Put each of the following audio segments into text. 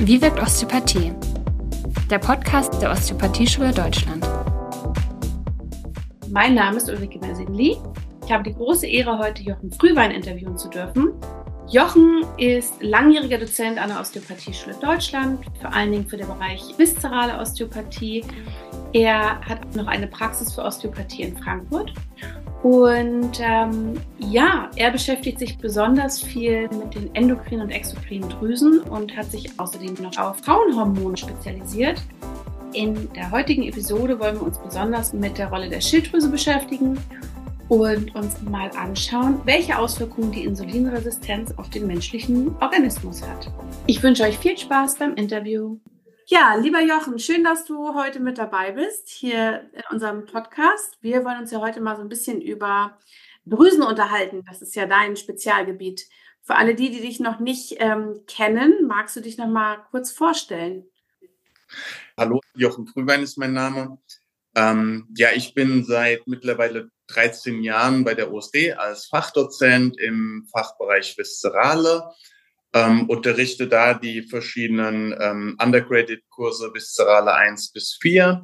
Wie wirkt Osteopathie? Der Podcast der Osteopathieschule Deutschland. Mein Name ist Ulrike Mersinli. Ich habe die große Ehre, heute Jochen Frühwein interviewen zu dürfen. Jochen ist langjähriger Dozent an der Osteopathieschule Deutschland, vor allen Dingen für den Bereich viszerale Osteopathie. Er hat noch eine Praxis für Osteopathie in Frankfurt und ähm, ja, er beschäftigt sich besonders viel mit den endokrinen und exokrinen Drüsen und hat sich außerdem noch auf Frauenhormone spezialisiert. In der heutigen Episode wollen wir uns besonders mit der Rolle der Schilddrüse beschäftigen und uns mal anschauen, welche Auswirkungen die Insulinresistenz auf den menschlichen Organismus hat. Ich wünsche euch viel Spaß beim Interview. Ja, lieber Jochen, schön, dass du heute mit dabei bist hier in unserem Podcast. Wir wollen uns ja heute mal so ein bisschen über Drüsen unterhalten. Das ist ja dein Spezialgebiet. Für alle die, die dich noch nicht ähm, kennen, magst du dich noch mal kurz vorstellen? Hallo, Jochen Frühwein ist mein Name. Ähm, ja, ich bin seit mittlerweile 13 Jahren bei der OSD als Fachdozent im Fachbereich Viszerale ähm, unterrichte da die verschiedenen ähm, Undergraduate-Kurse Viszerale 1 bis 4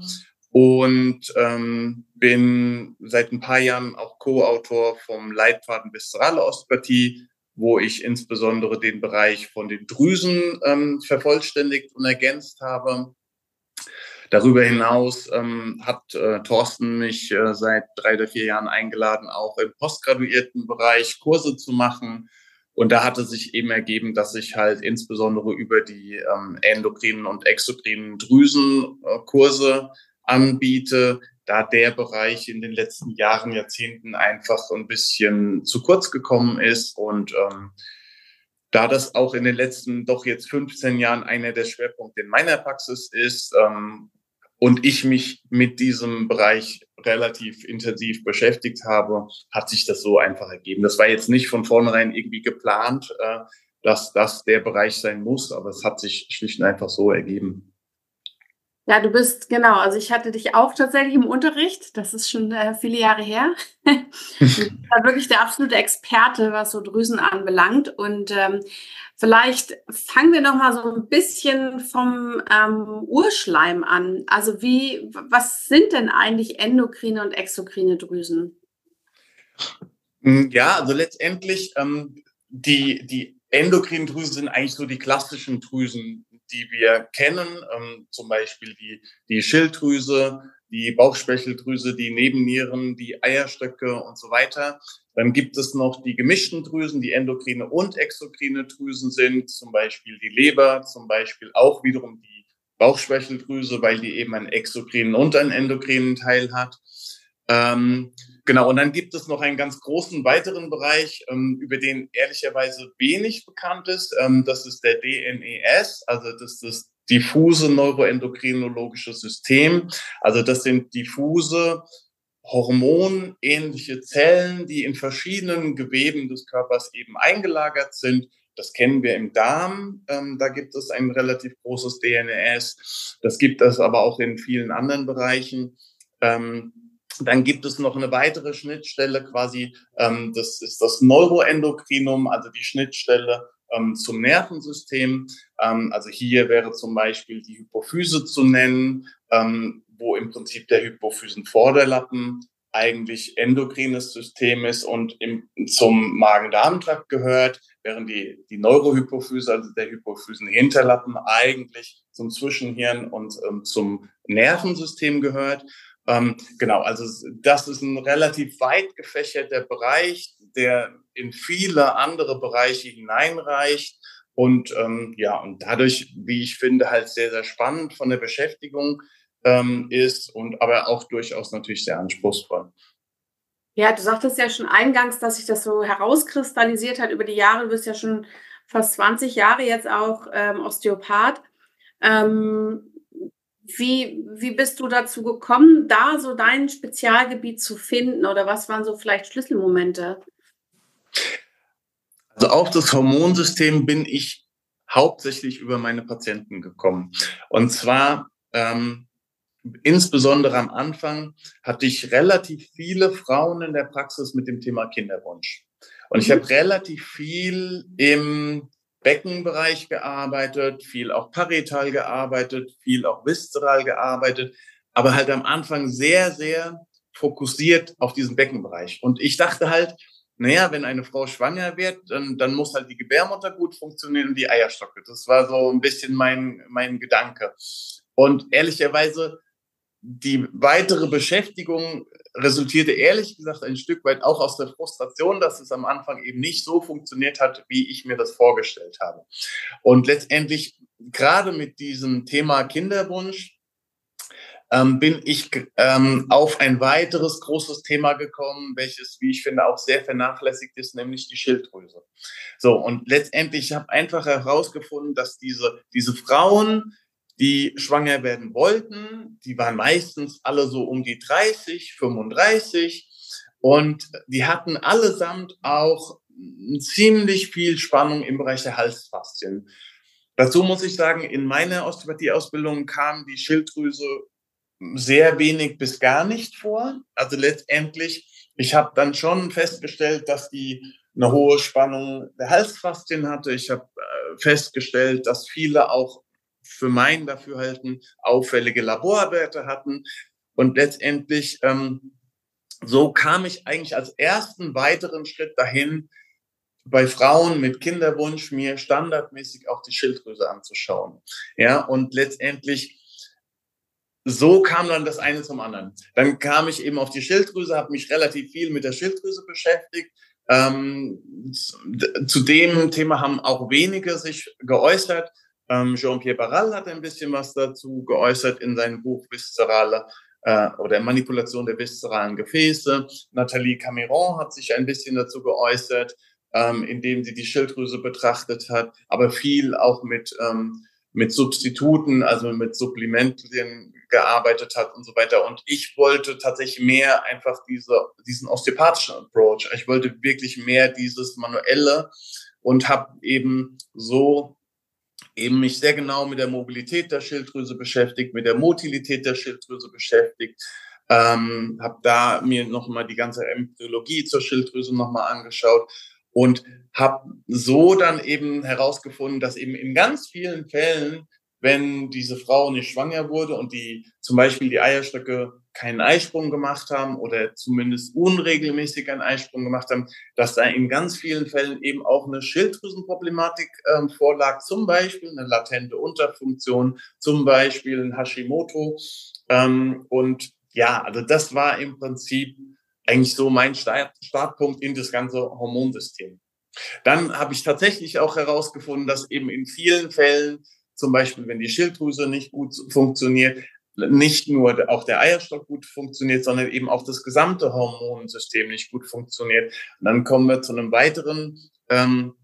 und ähm, bin seit ein paar Jahren auch Co-Autor vom Leitfaden Viszerale Osteopathie, wo ich insbesondere den Bereich von den Drüsen ähm, vervollständigt und ergänzt habe. Darüber hinaus ähm, hat äh, Thorsten mich äh, seit drei oder vier Jahren eingeladen, auch im postgraduierten Bereich Kurse zu machen und da hatte sich eben ergeben, dass ich halt insbesondere über die ähm, endokrinen und exokrinen Drüsenkurse äh, anbiete, da der Bereich in den letzten Jahren, Jahrzehnten einfach ein bisschen zu kurz gekommen ist. Und ähm, da das auch in den letzten doch jetzt 15 Jahren einer der Schwerpunkte in meiner Praxis ist, ähm, und ich mich mit diesem Bereich relativ intensiv beschäftigt habe, hat sich das so einfach ergeben. Das war jetzt nicht von vornherein irgendwie geplant, äh, dass das der Bereich sein muss, aber es hat sich schlicht und einfach so ergeben. Ja, du bist, genau, also ich hatte dich auch tatsächlich im Unterricht, das ist schon äh, viele Jahre her. du bist wirklich der absolute Experte, was so Drüsen anbelangt. Und ähm, vielleicht fangen wir noch mal so ein bisschen vom ähm, Urschleim an. Also wie, was sind denn eigentlich endokrine und exokrine Drüsen? Hm, ja, also letztendlich ähm, die, die endokrinen Drüsen sind eigentlich so die klassischen Drüsen, die wir kennen, ähm, zum Beispiel die, die Schilddrüse, die Bauchspeicheldrüse, die Nebennieren, die Eierstöcke und so weiter. Dann gibt es noch die gemischten Drüsen, die endokrine und exokrine Drüsen sind, zum Beispiel die Leber, zum Beispiel auch wiederum die Bauchspeicheldrüse, weil die eben einen exokrinen und einen endokrinen Teil hat. Ähm, genau, und dann gibt es noch einen ganz großen weiteren Bereich, ähm, über den ehrlicherweise wenig bekannt ist. Ähm, das ist der DNES, also das ist das diffuse neuroendokrinologische System. Also das sind diffuse hormonähnliche Zellen, die in verschiedenen Geweben des Körpers eben eingelagert sind. Das kennen wir im Darm. Ähm, da gibt es ein relativ großes DNS. Das gibt es aber auch in vielen anderen Bereichen. Ähm, dann gibt es noch eine weitere Schnittstelle quasi, ähm, das ist das Neuroendokrinum, also die Schnittstelle ähm, zum Nervensystem. Ähm, also hier wäre zum Beispiel die Hypophyse zu nennen, ähm, wo im Prinzip der Hypophysenvorderlappen eigentlich endokrines System ist und im, zum Magen-Darm-Trakt gehört, während die, die Neurohypophyse, also der Hypophysenhinterlappen, eigentlich zum Zwischenhirn und ähm, zum Nervensystem gehört. Ähm, genau, also das ist ein relativ weit gefächerter Bereich, der in viele andere Bereiche hineinreicht und ähm, ja, und dadurch, wie ich finde, halt sehr, sehr spannend von der Beschäftigung ähm, ist und aber auch durchaus natürlich sehr anspruchsvoll. Ja, du sagtest ja schon eingangs, dass sich das so herauskristallisiert hat über die Jahre. Du bist ja schon fast 20 Jahre jetzt auch ähm, Osteopath. Ähm, wie, wie bist du dazu gekommen, da so dein Spezialgebiet zu finden oder was waren so vielleicht Schlüsselmomente? Also auf das Hormonsystem bin ich hauptsächlich über meine Patienten gekommen. Und zwar ähm, insbesondere am Anfang hatte ich relativ viele Frauen in der Praxis mit dem Thema Kinderwunsch. Und ich mhm. habe relativ viel im Beckenbereich gearbeitet, viel auch parietal gearbeitet, viel auch viszeral gearbeitet, aber halt am Anfang sehr, sehr fokussiert auf diesen Beckenbereich. Und ich dachte halt, naja, wenn eine Frau schwanger wird, dann, dann muss halt die Gebärmutter gut funktionieren und die Eierstocke. Das war so ein bisschen mein, mein Gedanke. Und ehrlicherweise, die weitere Beschäftigung resultierte ehrlich gesagt ein Stück weit auch aus der Frustration, dass es am Anfang eben nicht so funktioniert hat, wie ich mir das vorgestellt habe. Und letztendlich gerade mit diesem Thema Kinderwunsch ähm, bin ich ähm, auf ein weiteres großes Thema gekommen, welches, wie ich finde, auch sehr vernachlässigt ist, nämlich die Schilddrüse. So, und letztendlich habe ich einfach herausgefunden, dass diese, diese Frauen, die schwanger werden wollten, die waren meistens alle so um die 30, 35 und die hatten allesamt auch ziemlich viel Spannung im Bereich der Halsfaszien. Dazu muss ich sagen, in meiner Osteopathie-Ausbildung kam die Schilddrüse sehr wenig bis gar nicht vor. Also letztendlich, ich habe dann schon festgestellt, dass die eine hohe Spannung der Halsfaszien hatte. Ich habe äh, festgestellt, dass viele auch für mein Dafürhalten auffällige Laborwerte hatten. Und letztendlich, ähm, so kam ich eigentlich als ersten weiteren Schritt dahin, bei Frauen mit Kinderwunsch mir standardmäßig auch die Schilddrüse anzuschauen. Ja, und letztendlich so kam dann das eine zum anderen. Dann kam ich eben auf die Schilddrüse, habe mich relativ viel mit der Schilddrüse beschäftigt. Ähm, zu dem Thema haben auch wenige sich geäußert. Ähm, Jean-Pierre Barral hat ein bisschen was dazu geäußert in seinem Buch Viszerale äh, oder Manipulation der viszeralen Gefäße. Nathalie Cameron hat sich ein bisschen dazu geäußert, ähm, indem sie die Schilddrüse betrachtet hat, aber viel auch mit ähm, mit Substituten, also mit Supplementien gearbeitet hat und so weiter. Und ich wollte tatsächlich mehr einfach diese, diesen osteopathischen Approach. Ich wollte wirklich mehr dieses manuelle und habe eben so eben mich sehr genau mit der Mobilität der Schilddrüse beschäftigt, mit der Motilität der Schilddrüse beschäftigt, ähm, habe da mir nochmal die ganze Embryologie zur Schilddrüse nochmal angeschaut und habe so dann eben herausgefunden, dass eben in ganz vielen Fällen wenn diese Frau nicht schwanger wurde und die zum Beispiel die Eierstöcke keinen Eisprung gemacht haben oder zumindest unregelmäßig einen Eisprung gemacht haben, dass da in ganz vielen Fällen eben auch eine Schilddrüsenproblematik ähm, vorlag, zum Beispiel eine latente Unterfunktion, zum Beispiel ein Hashimoto. Ähm, und ja, also das war im Prinzip eigentlich so mein Start Startpunkt in das ganze Hormonsystem. Dann habe ich tatsächlich auch herausgefunden, dass eben in vielen Fällen zum Beispiel, wenn die Schilddrüse nicht gut funktioniert, nicht nur auch der Eierstock gut funktioniert, sondern eben auch das gesamte Hormonsystem nicht gut funktioniert. Und dann kommen wir zu einem weiteren ähm,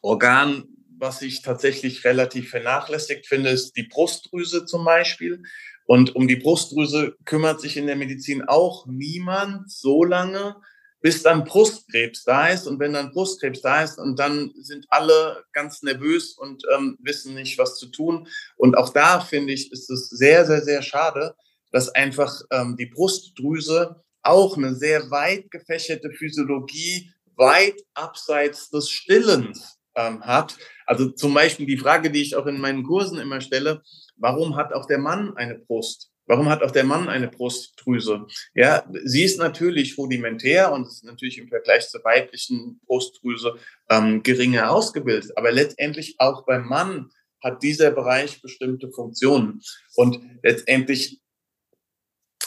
Organ, was ich tatsächlich relativ vernachlässigt finde, ist die Brustdrüse zum Beispiel. Und um die Brustdrüse kümmert sich in der Medizin auch niemand so lange, bis dann Brustkrebs da ist. Und wenn dann Brustkrebs da ist, und dann sind alle ganz nervös und ähm, wissen nicht, was zu tun. Und auch da finde ich, ist es sehr, sehr, sehr schade, dass einfach ähm, die Brustdrüse auch eine sehr weit gefächerte Physiologie weit abseits des Stillens ähm, hat. Also zum Beispiel die Frage, die ich auch in meinen Kursen immer stelle, warum hat auch der Mann eine Brust? Warum hat auch der Mann eine Brustdrüse? Ja, sie ist natürlich rudimentär und ist natürlich im Vergleich zur weiblichen Brustdrüse ähm, geringer ausgebildet. Aber letztendlich auch beim Mann hat dieser Bereich bestimmte Funktionen. Und letztendlich,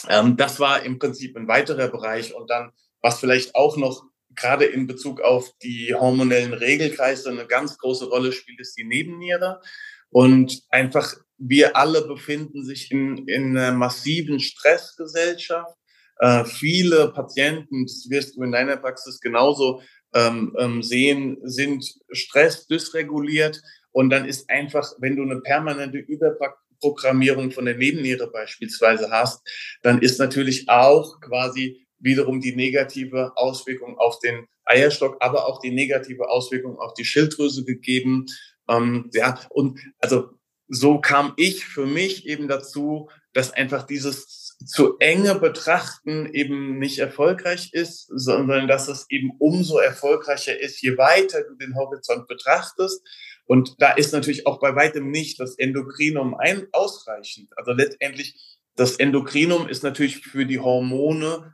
ähm, das war im Prinzip ein weiterer Bereich. Und dann, was vielleicht auch noch gerade in Bezug auf die hormonellen Regelkreise eine ganz große Rolle spielt, ist die Nebenniere. Und einfach wir alle befinden sich in, in einer massiven Stressgesellschaft. Äh, viele Patienten, das wirst du in deiner Praxis genauso ähm, ähm, sehen, sind stressdysreguliert. Und dann ist einfach, wenn du eine permanente Überprogrammierung von der Nebenniere beispielsweise hast, dann ist natürlich auch quasi wiederum die negative Auswirkung auf den Eierstock, aber auch die negative Auswirkung auf die Schilddrüse gegeben. Ähm, ja, und also so kam ich für mich eben dazu, dass einfach dieses zu enge Betrachten eben nicht erfolgreich ist, sondern dass es eben umso erfolgreicher ist, je weiter du den Horizont betrachtest Und da ist natürlich auch bei weitem nicht das Endokrinum ein, ausreichend. Also letztendlich, das Endokrinum ist natürlich für die Hormone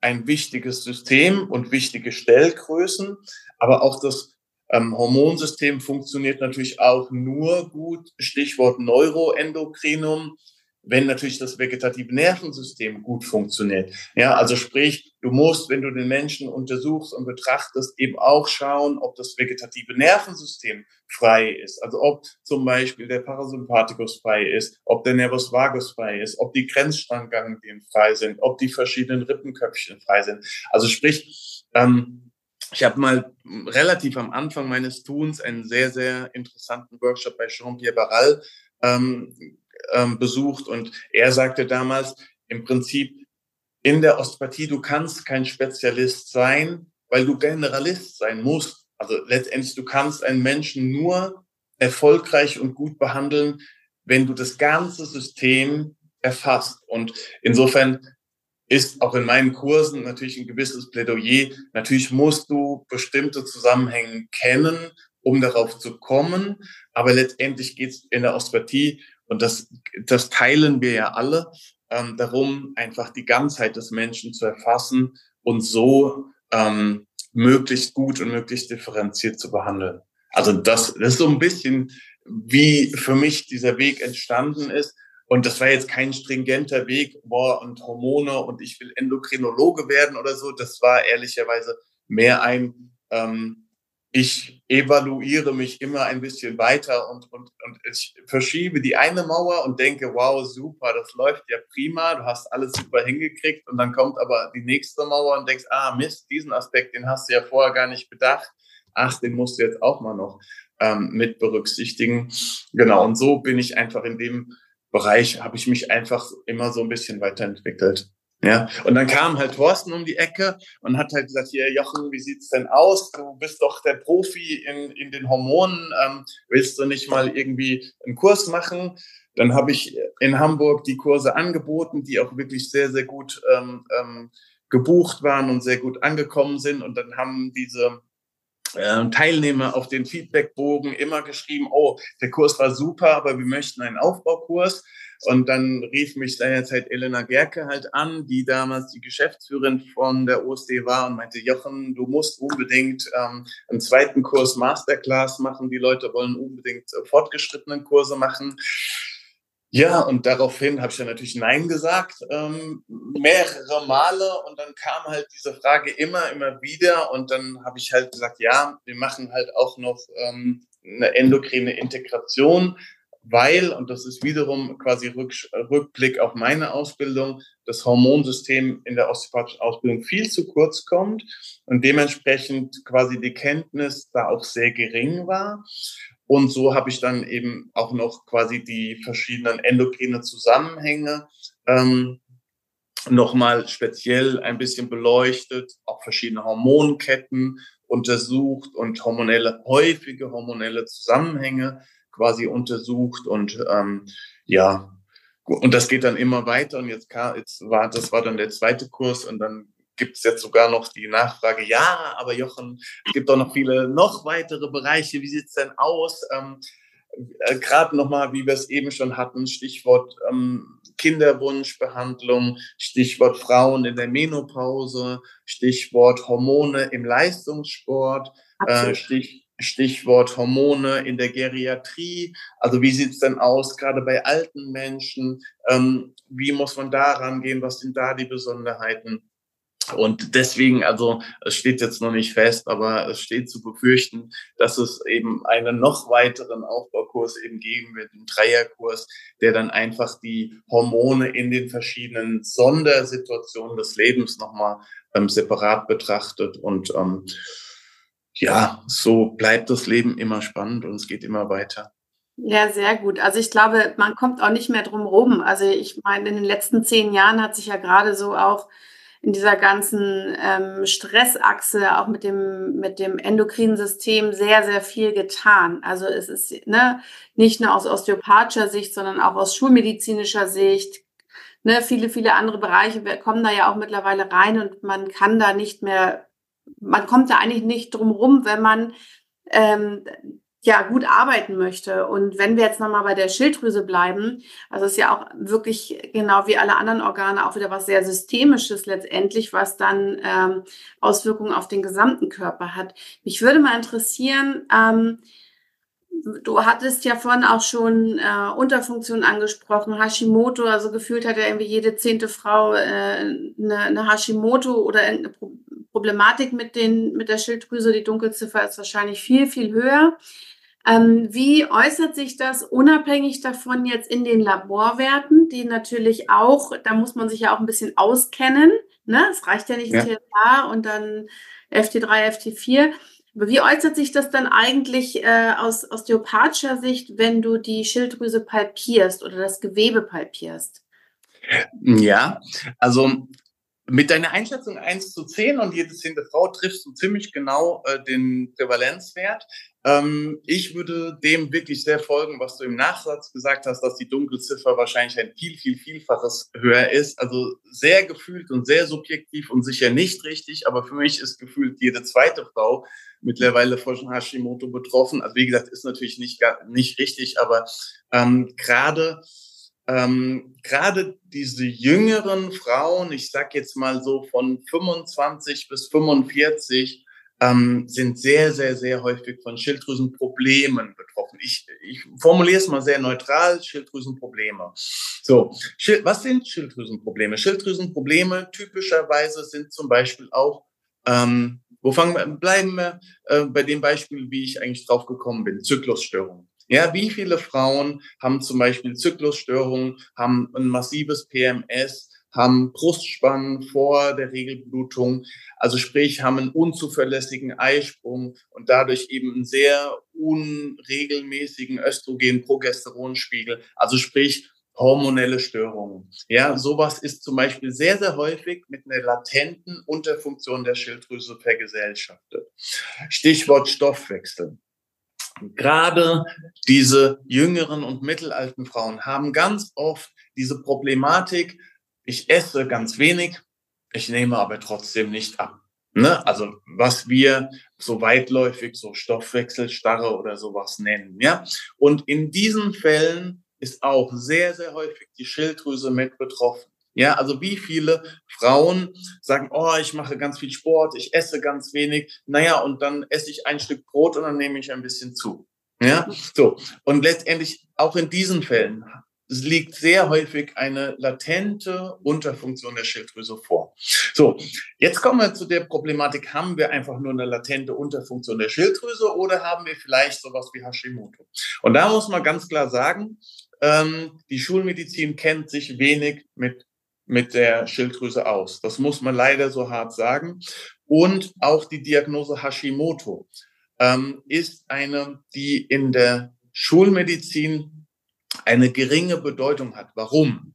ein wichtiges System und wichtige Stellgrößen, aber auch das ähm, Hormonsystem funktioniert natürlich auch nur gut, Stichwort Neuroendokrinum, wenn natürlich das vegetative Nervensystem gut funktioniert. Ja, also sprich, du musst, wenn du den Menschen untersuchst und betrachtest, eben auch schauen, ob das vegetative Nervensystem frei ist. Also ob zum Beispiel der Parasympathikus frei ist, ob der Nervus vagus frei ist, ob die Grenzstrangganglien frei sind, ob die verschiedenen Rippenköpfchen frei sind. Also sprich, ähm, ich habe mal relativ am Anfang meines Tuns einen sehr, sehr interessanten Workshop bei Jean-Pierre Barral ähm, ähm, besucht und er sagte damals im Prinzip, in der Osteopathie, du kannst kein Spezialist sein, weil du Generalist sein musst. Also letztendlich, du kannst einen Menschen nur erfolgreich und gut behandeln, wenn du das ganze System erfasst. Und insofern ist auch in meinen Kursen natürlich ein gewisses Plädoyer. Natürlich musst du bestimmte Zusammenhänge kennen, um darauf zu kommen. Aber letztendlich geht es in der Osteopathie und das, das teilen wir ja alle, ähm, darum, einfach die Ganzheit des Menschen zu erfassen und so ähm, möglichst gut und möglichst differenziert zu behandeln. Also das, das ist so ein bisschen, wie für mich dieser Weg entstanden ist. Und das war jetzt kein stringenter Weg, boah, und Hormone und ich will Endokrinologe werden oder so. Das war ehrlicherweise mehr ein, ähm, ich evaluiere mich immer ein bisschen weiter und, und, und ich verschiebe die eine Mauer und denke, wow, super, das läuft ja prima, du hast alles super hingekriegt und dann kommt aber die nächste Mauer und denkst, ah Mist, diesen Aspekt, den hast du ja vorher gar nicht bedacht, ach, den musst du jetzt auch mal noch ähm, mit berücksichtigen. Genau, und so bin ich einfach in dem Bereich, habe ich mich einfach immer so ein bisschen weiterentwickelt. Ja, und dann kam halt Thorsten um die Ecke und hat halt gesagt, hier Jochen, wie sieht's denn aus? Du bist doch der Profi in, in den Hormonen, ähm, willst du nicht mal irgendwie einen Kurs machen? Dann habe ich in Hamburg die Kurse angeboten, die auch wirklich sehr, sehr gut ähm, ähm, gebucht waren und sehr gut angekommen sind. Und dann haben diese Teilnehmer auf den Feedbackbogen immer geschrieben, oh, der Kurs war super, aber wir möchten einen Aufbaukurs. Und dann rief mich seinerzeit Elena Gerke halt an, die damals die Geschäftsführerin von der OSD war und meinte, Jochen, du musst unbedingt ähm, einen zweiten Kurs Masterclass machen. Die Leute wollen unbedingt äh, fortgeschrittenen Kurse machen. Ja, und daraufhin habe ich dann natürlich Nein gesagt, ähm, mehrere Male. Und dann kam halt diese Frage immer, immer wieder. Und dann habe ich halt gesagt, ja, wir machen halt auch noch ähm, eine endokrine Integration weil, und das ist wiederum quasi Rückblick auf meine Ausbildung, das Hormonsystem in der osteopathischen Ausbildung viel zu kurz kommt und dementsprechend quasi die Kenntnis da auch sehr gering war. Und so habe ich dann eben auch noch quasi die verschiedenen endokrine Zusammenhänge ähm, nochmal speziell ein bisschen beleuchtet, auch verschiedene Hormonketten untersucht und hormonelle, häufige hormonelle Zusammenhänge quasi untersucht und ähm, ja, und das geht dann immer weiter und jetzt, jetzt war, das war dann der zweite Kurs und dann gibt es jetzt sogar noch die Nachfrage, ja, aber Jochen, es gibt doch noch viele, noch weitere Bereiche, wie sieht's denn aus? Ähm, äh, Gerade nochmal, wie wir es eben schon hatten, Stichwort ähm, Kinderwunschbehandlung, Stichwort Frauen in der Menopause, Stichwort Hormone im Leistungssport, äh, Stich, Stichwort Hormone in der Geriatrie. Also wie sieht's denn aus, gerade bei alten Menschen? Ähm, wie muss man da rangehen? Was sind da die Besonderheiten? Und deswegen, also es steht jetzt noch nicht fest, aber es steht zu befürchten, dass es eben einen noch weiteren Aufbaukurs eben geben wird, einen Dreierkurs, der dann einfach die Hormone in den verschiedenen Sondersituationen des Lebens nochmal ähm, separat betrachtet und ähm, ja, so bleibt das Leben immer spannend und es geht immer weiter. Ja, sehr gut. Also ich glaube, man kommt auch nicht mehr drum rum. Also ich meine, in den letzten zehn Jahren hat sich ja gerade so auch in dieser ganzen ähm, Stressachse, auch mit dem, mit dem endokrinen System sehr, sehr viel getan. Also es ist ne, nicht nur aus osteopathischer Sicht, sondern auch aus schulmedizinischer Sicht. Ne, viele, viele andere Bereiche kommen da ja auch mittlerweile rein und man kann da nicht mehr man kommt da eigentlich nicht drum rum, wenn man ähm, ja gut arbeiten möchte. Und wenn wir jetzt nochmal bei der Schilddrüse bleiben, also ist ja auch wirklich genau wie alle anderen Organe auch wieder was sehr Systemisches letztendlich, was dann ähm, Auswirkungen auf den gesamten Körper hat. Mich würde mal interessieren, ähm, Du hattest ja vorhin auch schon äh, Unterfunktion angesprochen, Hashimoto, also gefühlt hat ja irgendwie jede zehnte Frau äh, eine, eine Hashimoto oder irgendeine Problematik mit, den, mit der Schilddrüse. Die Dunkelziffer ist wahrscheinlich viel, viel höher. Ähm, wie äußert sich das unabhängig davon jetzt in den Laborwerten, die natürlich auch, da muss man sich ja auch ein bisschen auskennen. Ne? Es reicht ja nicht ja. TSH und dann FT3, FT4. Aber wie äußert sich das dann eigentlich äh, aus osteopathischer Sicht, wenn du die Schilddrüse palpierst oder das Gewebe palpierst? Ja, also mit deiner Einschätzung 1 zu 10 und jede zehnte Frau triffst du ziemlich genau äh, den Prävalenzwert. Ähm, ich würde dem wirklich sehr folgen, was du im Nachsatz gesagt hast, dass die Dunkelziffer wahrscheinlich ein viel, viel, vielfaches höher ist. Also sehr gefühlt und sehr subjektiv und sicher nicht richtig. Aber für mich ist gefühlt jede zweite Frau mittlerweile von Hashimoto betroffen. Also wie gesagt, ist natürlich nicht, nicht richtig, aber ähm, gerade ähm, gerade diese jüngeren Frauen, ich sag jetzt mal so von 25 bis 45, ähm, sind sehr, sehr, sehr häufig von Schilddrüsenproblemen betroffen. Ich, ich formuliere es mal sehr neutral, Schilddrüsenprobleme. So, was sind Schilddrüsenprobleme? Schilddrüsenprobleme typischerweise sind zum Beispiel auch, ähm, wo fangen wir, bleiben wir äh, bei dem Beispiel, wie ich eigentlich drauf gekommen bin, Zyklusstörungen. Ja, wie viele Frauen haben zum Beispiel Zyklusstörungen, haben ein massives PMS, haben Brustspannen vor der Regelblutung, also sprich haben einen unzuverlässigen Eisprung und dadurch eben einen sehr unregelmäßigen Östrogen-Progesteronspiegel, also sprich hormonelle Störungen. Ja, sowas ist zum Beispiel sehr, sehr häufig mit einer latenten Unterfunktion der Schilddrüse vergesellschaftet. Stichwort Stoffwechsel. Gerade diese jüngeren und mittelalten Frauen haben ganz oft diese Problematik, ich esse ganz wenig, ich nehme aber trotzdem nicht ab. Ne? Also was wir so weitläufig so Stoffwechselstarre oder sowas nennen. Ja? Und in diesen Fällen ist auch sehr, sehr häufig die Schilddrüse mit betroffen. Ja, also wie viele Frauen sagen, oh, ich mache ganz viel Sport, ich esse ganz wenig, naja, und dann esse ich ein Stück Brot und dann nehme ich ein bisschen zu. Ja, so. Und letztendlich auch in diesen Fällen liegt sehr häufig eine latente Unterfunktion der Schilddrüse vor. So, jetzt kommen wir zu der Problematik, haben wir einfach nur eine latente Unterfunktion der Schilddrüse oder haben wir vielleicht sowas wie Hashimoto? Und da muss man ganz klar sagen, ähm, die Schulmedizin kennt sich wenig mit mit der Schilddrüse aus. Das muss man leider so hart sagen. Und auch die Diagnose Hashimoto ähm, ist eine, die in der Schulmedizin eine geringe Bedeutung hat. Warum?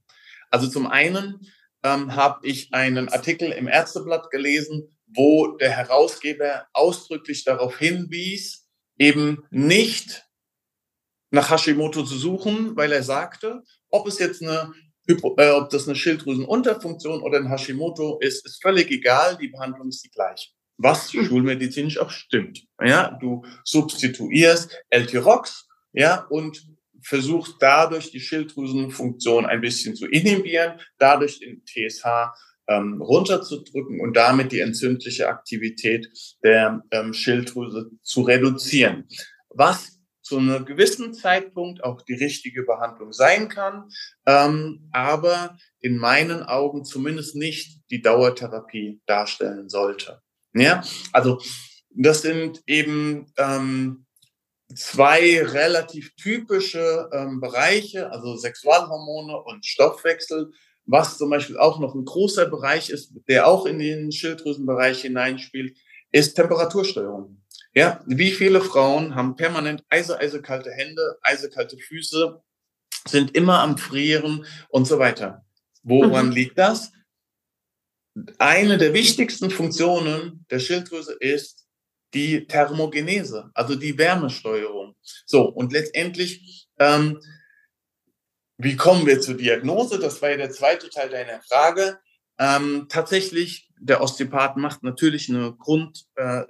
Also zum einen ähm, habe ich einen Artikel im Ärzteblatt gelesen, wo der Herausgeber ausdrücklich darauf hinwies, eben nicht nach Hashimoto zu suchen, weil er sagte, ob es jetzt eine äh, ob das eine Schilddrüsenunterfunktion oder ein Hashimoto ist, ist völlig egal. Die Behandlung ist die gleiche. Was hm. schulmedizinisch auch stimmt. Ja, du substituierst L-Tyrox, ja, und versuchst dadurch die Schilddrüsenfunktion ein bisschen zu inhibieren, dadurch den TSH ähm, runterzudrücken und damit die entzündliche Aktivität der ähm, Schilddrüse zu reduzieren. Was zu einem gewissen Zeitpunkt auch die richtige Behandlung sein kann, ähm, aber in meinen Augen zumindest nicht die Dauertherapie darstellen sollte. Ja, also das sind eben ähm, zwei relativ typische ähm, Bereiche, also Sexualhormone und Stoffwechsel. Was zum Beispiel auch noch ein großer Bereich ist, der auch in den Schilddrüsenbereich hineinspielt, ist Temperatursteuerung. Ja, wie viele Frauen haben permanent eise, eisekalte Hände, eisekalte Füße, sind immer am Frieren und so weiter. Woran mhm. liegt das? Eine der wichtigsten Funktionen der Schilddrüse ist die Thermogenese, also die Wärmesteuerung. So, und letztendlich, ähm, wie kommen wir zur Diagnose? Das war ja der zweite Teil deiner Frage. Ähm, tatsächlich, der Osteopath macht natürlich eine Grund, äh,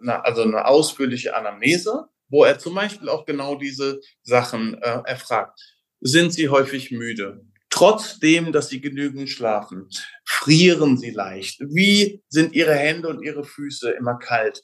eine, also eine ausführliche Anamnese. wo er zum Beispiel auch genau diese Sachen äh, erfragt. Sind Sie häufig müde? Trotzdem, dass Sie genügend schlafen, frieren Sie leicht. Wie sind Ihre Hände und Ihre Füße immer kalt?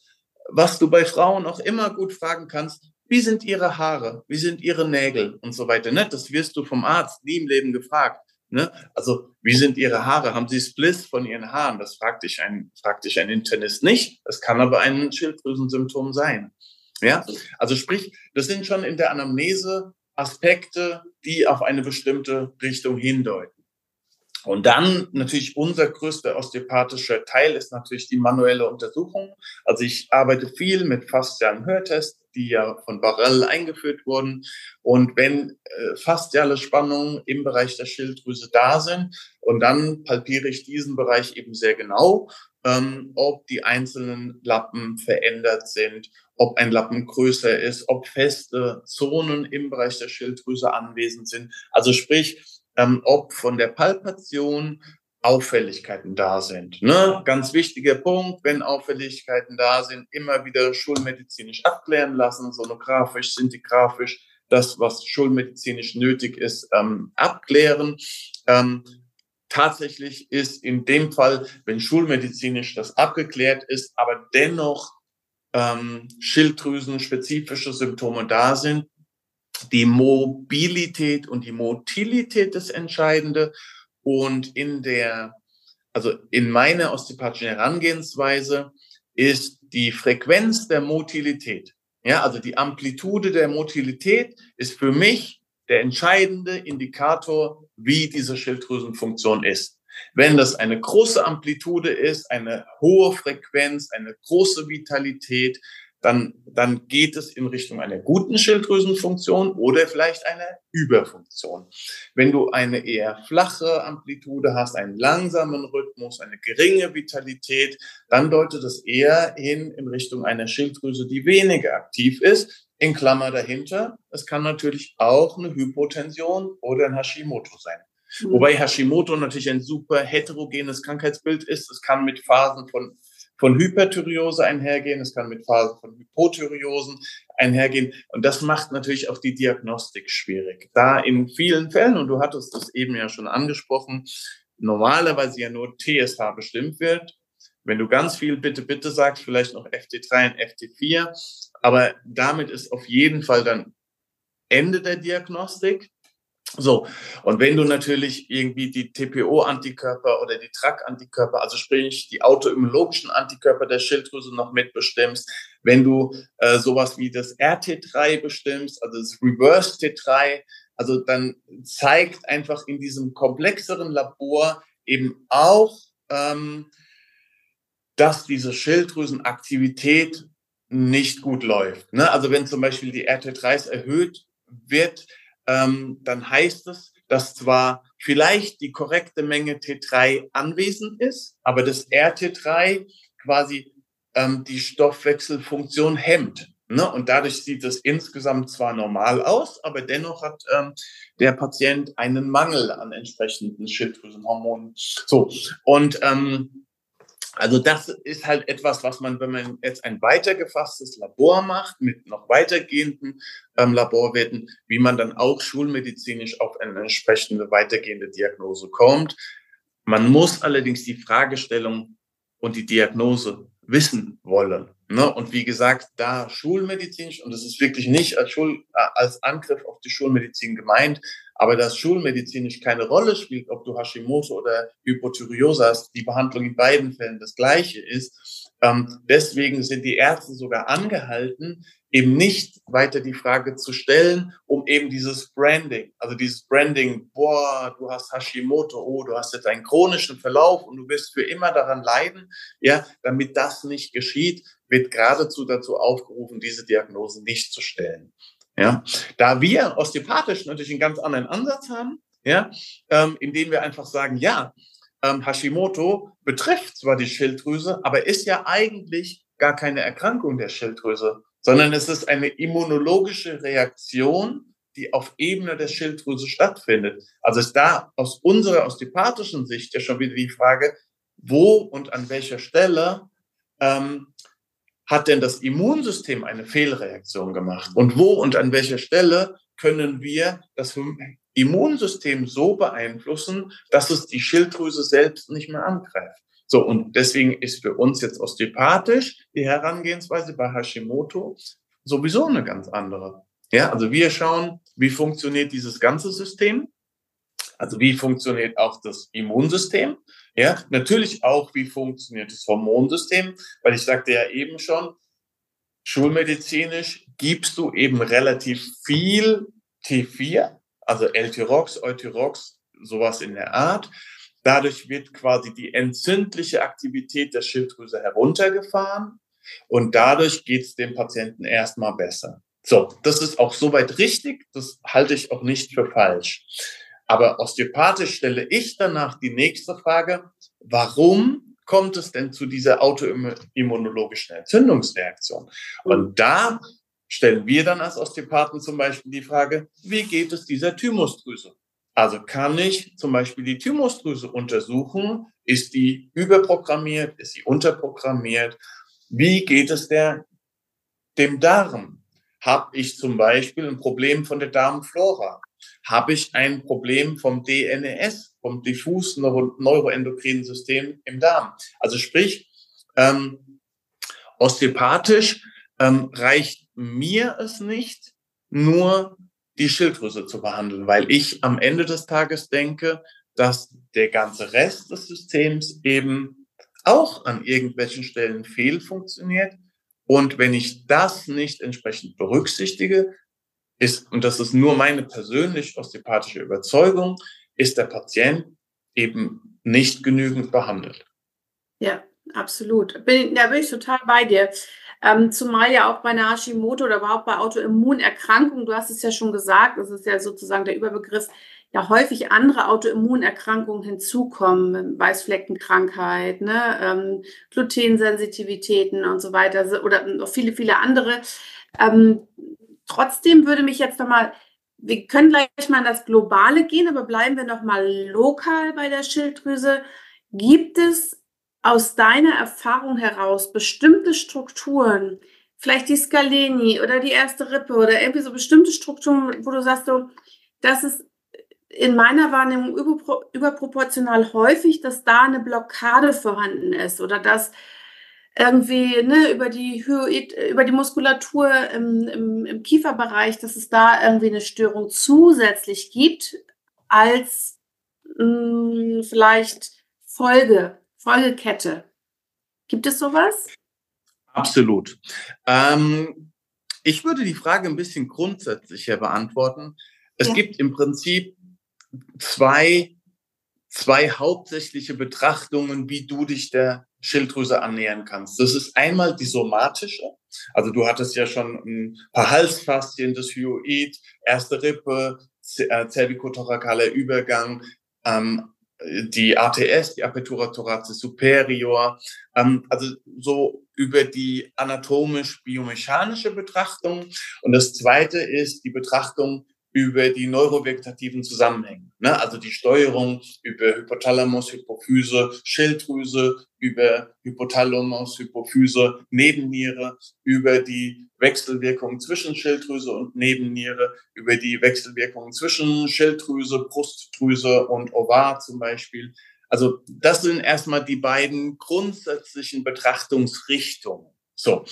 Was du bei Frauen auch immer gut fragen kannst, wie sind Ihre Haare? Wie sind Ihre Nägel und so weiter? Ne? Das wirst du vom Arzt nie im Leben gefragt. Ne? Also, wie sind Ihre Haare? Haben Sie Spliss von Ihren Haaren? Das fragt dich ein, fragt dich ein Internist nicht. Das kann aber ein Schilddrüsensymptom sein. Ja, also sprich, das sind schon in der Anamnese Aspekte, die auf eine bestimmte Richtung hindeuten. Und dann natürlich unser größter osteopathischer Teil ist natürlich die manuelle Untersuchung. Also ich arbeite viel mit faszialen Hörtests, die ja von Barrel eingeführt wurden. Und wenn äh, fasziale Spannungen im Bereich der Schilddrüse da sind, und dann palpiere ich diesen Bereich eben sehr genau, ähm, ob die einzelnen Lappen verändert sind, ob ein Lappen größer ist, ob feste Zonen im Bereich der Schilddrüse anwesend sind. Also sprich, ähm, ob von der Palpation Auffälligkeiten da sind. Ne? Ganz wichtiger Punkt, wenn Auffälligkeiten da sind, immer wieder schulmedizinisch abklären lassen, sonografisch, sintigrafisch, das, was schulmedizinisch nötig ist, ähm, abklären. Ähm, tatsächlich ist in dem Fall, wenn schulmedizinisch das abgeklärt ist, aber dennoch ähm, Schilddrüsen-spezifische Symptome da sind, die Mobilität und die Motilität das Entscheidende. Und in der, also in meiner osteopathischen Herangehensweise ist die Frequenz der Motilität, ja, also die Amplitude der Motilität ist für mich der entscheidende Indikator, wie diese Schilddrüsenfunktion ist. Wenn das eine große Amplitude ist, eine hohe Frequenz, eine große Vitalität, dann, dann geht es in Richtung einer guten Schilddrüsenfunktion oder vielleicht einer Überfunktion. Wenn du eine eher flache Amplitude hast, einen langsamen Rhythmus, eine geringe Vitalität, dann deutet es eher hin in Richtung einer Schilddrüse, die weniger aktiv ist. In Klammer dahinter, es kann natürlich auch eine Hypotension oder ein Hashimoto sein. Mhm. Wobei Hashimoto natürlich ein super heterogenes Krankheitsbild ist. Es kann mit Phasen von von Hyperthyreose einhergehen, es kann mit Phasen von Hypothyreosen einhergehen. Und das macht natürlich auch die Diagnostik schwierig. Da in vielen Fällen, und du hattest das eben ja schon angesprochen, normalerweise ja nur TSH bestimmt wird. Wenn du ganz viel bitte, bitte sagst, vielleicht noch FT3 und FT4. Aber damit ist auf jeden Fall dann Ende der Diagnostik. So, und wenn du natürlich irgendwie die TPO-Antikörper oder die TRAC-Antikörper, also sprich die autoimmunologischen Antikörper der Schilddrüse noch mitbestimmst, wenn du äh, sowas wie das RT3 bestimmst, also das Reverse T3, also dann zeigt einfach in diesem komplexeren Labor eben auch, ähm, dass diese Schilddrüsenaktivität nicht gut läuft. Ne? Also wenn zum Beispiel die RT3s erhöht wird, ähm, dann heißt es, dass zwar vielleicht die korrekte Menge T3 anwesend ist, aber das RT3 quasi ähm, die Stoffwechselfunktion hemmt. Ne? Und dadurch sieht es insgesamt zwar normal aus, aber dennoch hat ähm, der Patient einen Mangel an entsprechenden Schilddrüsenhormonen. So, und ähm, also das ist halt etwas, was man, wenn man jetzt ein weitergefasstes Labor macht mit noch weitergehenden ähm, Laborwerten, wie man dann auch schulmedizinisch auf eine entsprechende weitergehende Diagnose kommt. Man muss allerdings die Fragestellung und die Diagnose wissen wollen. Ne? Und wie gesagt, da schulmedizinisch, und das ist wirklich nicht als, Schul, äh, als Angriff auf die Schulmedizin gemeint, aber dass schulmedizinisch keine Rolle spielt, ob du Hashimoto oder Hypothyreose hast, die Behandlung in beiden Fällen das gleiche ist. Ähm, deswegen sind die Ärzte sogar angehalten, eben nicht weiter die Frage zu stellen, um eben dieses Branding, also dieses Branding, boah, du hast Hashimoto, oh, du hast jetzt einen chronischen Verlauf und du wirst für immer daran leiden, ja, damit das nicht geschieht, wird geradezu dazu aufgerufen, diese Diagnose nicht zu stellen. Ja, da wir osteopathisch natürlich einen ganz anderen Ansatz haben, ja, ähm, indem wir einfach sagen, ja, ähm, Hashimoto betrifft zwar die Schilddrüse, aber ist ja eigentlich gar keine Erkrankung der Schilddrüse, sondern es ist eine immunologische Reaktion, die auf Ebene der Schilddrüse stattfindet. Also ist da aus unserer osteopathischen Sicht ja schon wieder die Frage, wo und an welcher Stelle ähm, hat denn das Immunsystem eine Fehlreaktion gemacht? Und wo und an welcher Stelle können wir das Immunsystem so beeinflussen, dass es die Schilddrüse selbst nicht mehr angreift? So, und deswegen ist für uns jetzt osteopathisch die Herangehensweise bei Hashimoto sowieso eine ganz andere. Ja, also wir schauen, wie funktioniert dieses ganze System? Also wie funktioniert auch das Immunsystem? Ja, natürlich auch, wie funktioniert das Hormonsystem? Weil ich sagte ja eben schon, schulmedizinisch gibst du eben relativ viel T4, also L-Tyrox, Eutyrox, sowas in der Art. Dadurch wird quasi die entzündliche Aktivität der Schilddrüse heruntergefahren und dadurch geht es dem Patienten erstmal besser. So, das ist auch soweit richtig, das halte ich auch nicht für falsch. Aber osteopathisch stelle ich danach die nächste Frage, warum kommt es denn zu dieser autoimmunologischen Entzündungsreaktion? Und da stellen wir dann als Osteopathen zum Beispiel die Frage, wie geht es dieser Thymusdrüse? Also kann ich zum Beispiel die Thymusdrüse untersuchen? Ist die überprogrammiert? Ist sie unterprogrammiert? Wie geht es der, dem Darm? Habe ich zum Beispiel ein Problem von der Darmflora? habe ich ein Problem vom DNS, vom diffus neuroendokrinen System im Darm. Also sprich, ähm, osteopathisch ähm, reicht mir es nicht, nur die Schilddrüse zu behandeln, weil ich am Ende des Tages denke, dass der ganze Rest des Systems eben auch an irgendwelchen Stellen fehlfunktioniert. Und wenn ich das nicht entsprechend berücksichtige, ist, und das ist nur meine persönlich osteopathische Überzeugung, ist der Patient eben nicht genügend behandelt. Ja, absolut. Bin, da bin ich total bei dir. Ähm, zumal ja auch bei einer Hashimoto oder überhaupt bei Autoimmunerkrankungen, du hast es ja schon gesagt, das ist ja sozusagen der Überbegriff, ja häufig andere Autoimmunerkrankungen hinzukommen, Weißfleckenkrankheit, ne, ähm, Glutensensitivitäten und so weiter oder noch viele, viele andere. Ähm, Trotzdem würde mich jetzt nochmal, wir können gleich mal in das Globale gehen, aber bleiben wir nochmal lokal bei der Schilddrüse. Gibt es aus deiner Erfahrung heraus bestimmte Strukturen, vielleicht die Scaleni oder die erste Rippe oder irgendwie so bestimmte Strukturen, wo du sagst, so, das ist in meiner Wahrnehmung überproportional häufig, dass da eine Blockade vorhanden ist oder dass irgendwie ne, über die Hyoid, über die Muskulatur im, im, im Kieferbereich, dass es da irgendwie eine Störung zusätzlich gibt als mh, hm, vielleicht Folge, Folgekette. Gibt es sowas? Absolut. Ähm, ich würde die Frage ein bisschen grundsätzlicher beantworten. Es ja. gibt im Prinzip zwei, zwei hauptsächliche Betrachtungen, wie du dich der Schilddrüse annähern kannst. Das ist einmal die somatische. Also du hattest ja schon ein paar Halsfaszien, das Hyoid, erste Rippe, äh, cervicothoracaler Übergang, ähm, die ATS, die Apertura thoracis superior, ähm, also so über die anatomisch-biomechanische Betrachtung. Und das zweite ist die Betrachtung über die neurovegetativen Zusammenhänge. Ne? Also die Steuerung über Hypothalamus, Hypophyse, Schilddrüse, über Hypothalamus, Hypophyse, Nebenniere, über die Wechselwirkung zwischen Schilddrüse und Nebenniere, über die Wechselwirkung zwischen Schilddrüse, Brustdrüse und Ovar zum Beispiel. Also das sind erstmal die beiden grundsätzlichen Betrachtungsrichtungen. So.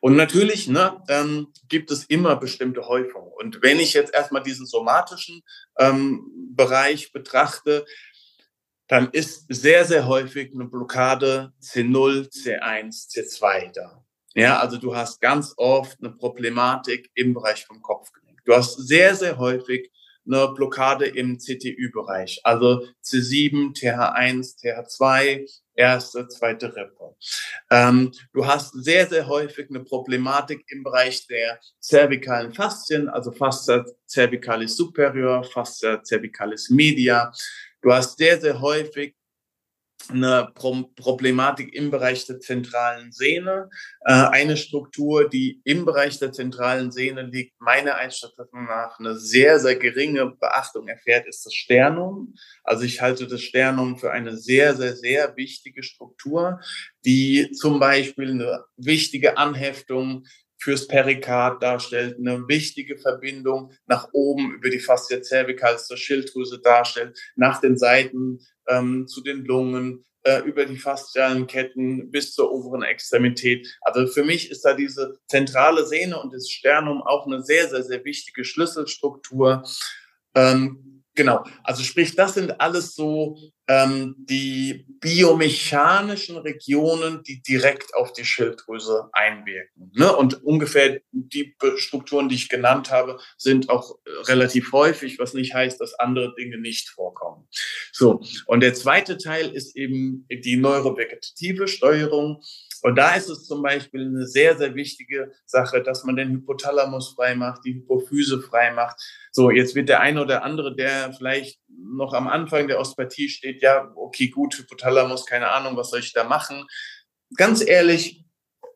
Und natürlich ne, ähm, gibt es immer bestimmte Häufungen. Und wenn ich jetzt erstmal diesen somatischen ähm, Bereich betrachte, dann ist sehr, sehr häufig eine Blockade C0, C1, C2 da. Ja, also du hast ganz oft eine Problematik im Bereich vom Kopfgelenk. Du hast sehr, sehr häufig eine Blockade im CTÜ-Bereich, also C7, TH1, TH2, erste, zweite Rippe. Ähm, du hast sehr, sehr häufig eine Problematik im Bereich der cervikalen Faszien, also Fascia cervicalis superior, Fascia cervicalis media. Du hast sehr, sehr häufig eine Problematik im Bereich der zentralen Sehne. Äh, eine Struktur, die im Bereich der zentralen Sehne liegt, meiner Einschätzung nach eine sehr, sehr geringe Beachtung erfährt, ist das Sternum. Also ich halte das Sternum für eine sehr, sehr, sehr wichtige Struktur, die zum Beispiel eine wichtige Anheftung fürs Perikard darstellt, eine wichtige Verbindung nach oben über die Fascia cervicalis zur Schilddrüse darstellt, nach den Seiten ähm, zu den Lungen, äh, über die faszialen Ketten bis zur oberen Extremität. Also für mich ist da diese zentrale Sehne und das Sternum auch eine sehr, sehr, sehr wichtige Schlüsselstruktur. Ähm, Genau, also sprich, das sind alles so ähm, die biomechanischen Regionen, die direkt auf die Schilddrüse einwirken. Ne? Und ungefähr die Strukturen, die ich genannt habe, sind auch relativ häufig, was nicht heißt, dass andere Dinge nicht vorkommen. So, und der zweite Teil ist eben die neurovegetative Steuerung. Und da ist es zum Beispiel eine sehr, sehr wichtige Sache, dass man den Hypothalamus frei macht, die Hypophyse frei macht. So, jetzt wird der eine oder andere, der vielleicht noch am Anfang der Osteopathie steht, ja, okay, gut, Hypothalamus, keine Ahnung, was soll ich da machen? Ganz ehrlich,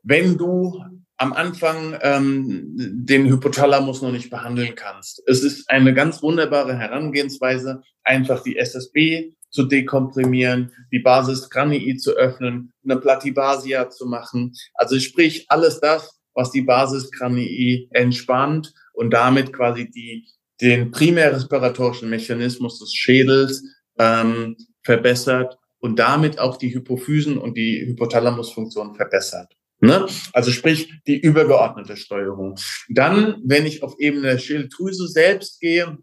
wenn du am Anfang ähm, den Hypothalamus noch nicht behandeln kannst. Es ist eine ganz wunderbare Herangehensweise, einfach die SSB zu dekomprimieren, die Basis Cranii zu öffnen, eine Platybasia zu machen. Also sprich alles das, was die Basis Cranii entspannt und damit quasi die, den primärrespiratorischen Mechanismus des Schädels ähm, verbessert und damit auch die Hypophysen und die Hypothalamusfunktion verbessert. Ne? Also sprich die übergeordnete Steuerung. Dann, wenn ich auf Ebene der Schilddrüse selbst gehe,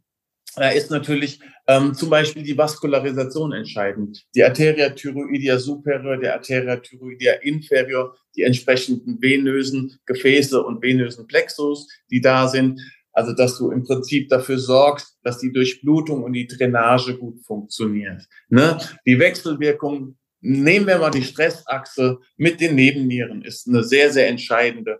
da ist natürlich ähm, zum Beispiel die Vaskularisation entscheidend. Die Arteria thyroidia superior, der Arteria thyroidia inferior, die entsprechenden venösen Gefäße und venösen Plexus, die da sind. Also, dass du im Prinzip dafür sorgst, dass die Durchblutung und die Drainage gut funktioniert. Ne? Die Wechselwirkung nehmen wir mal die Stressachse mit den Nebennieren, ist eine sehr, sehr entscheidende.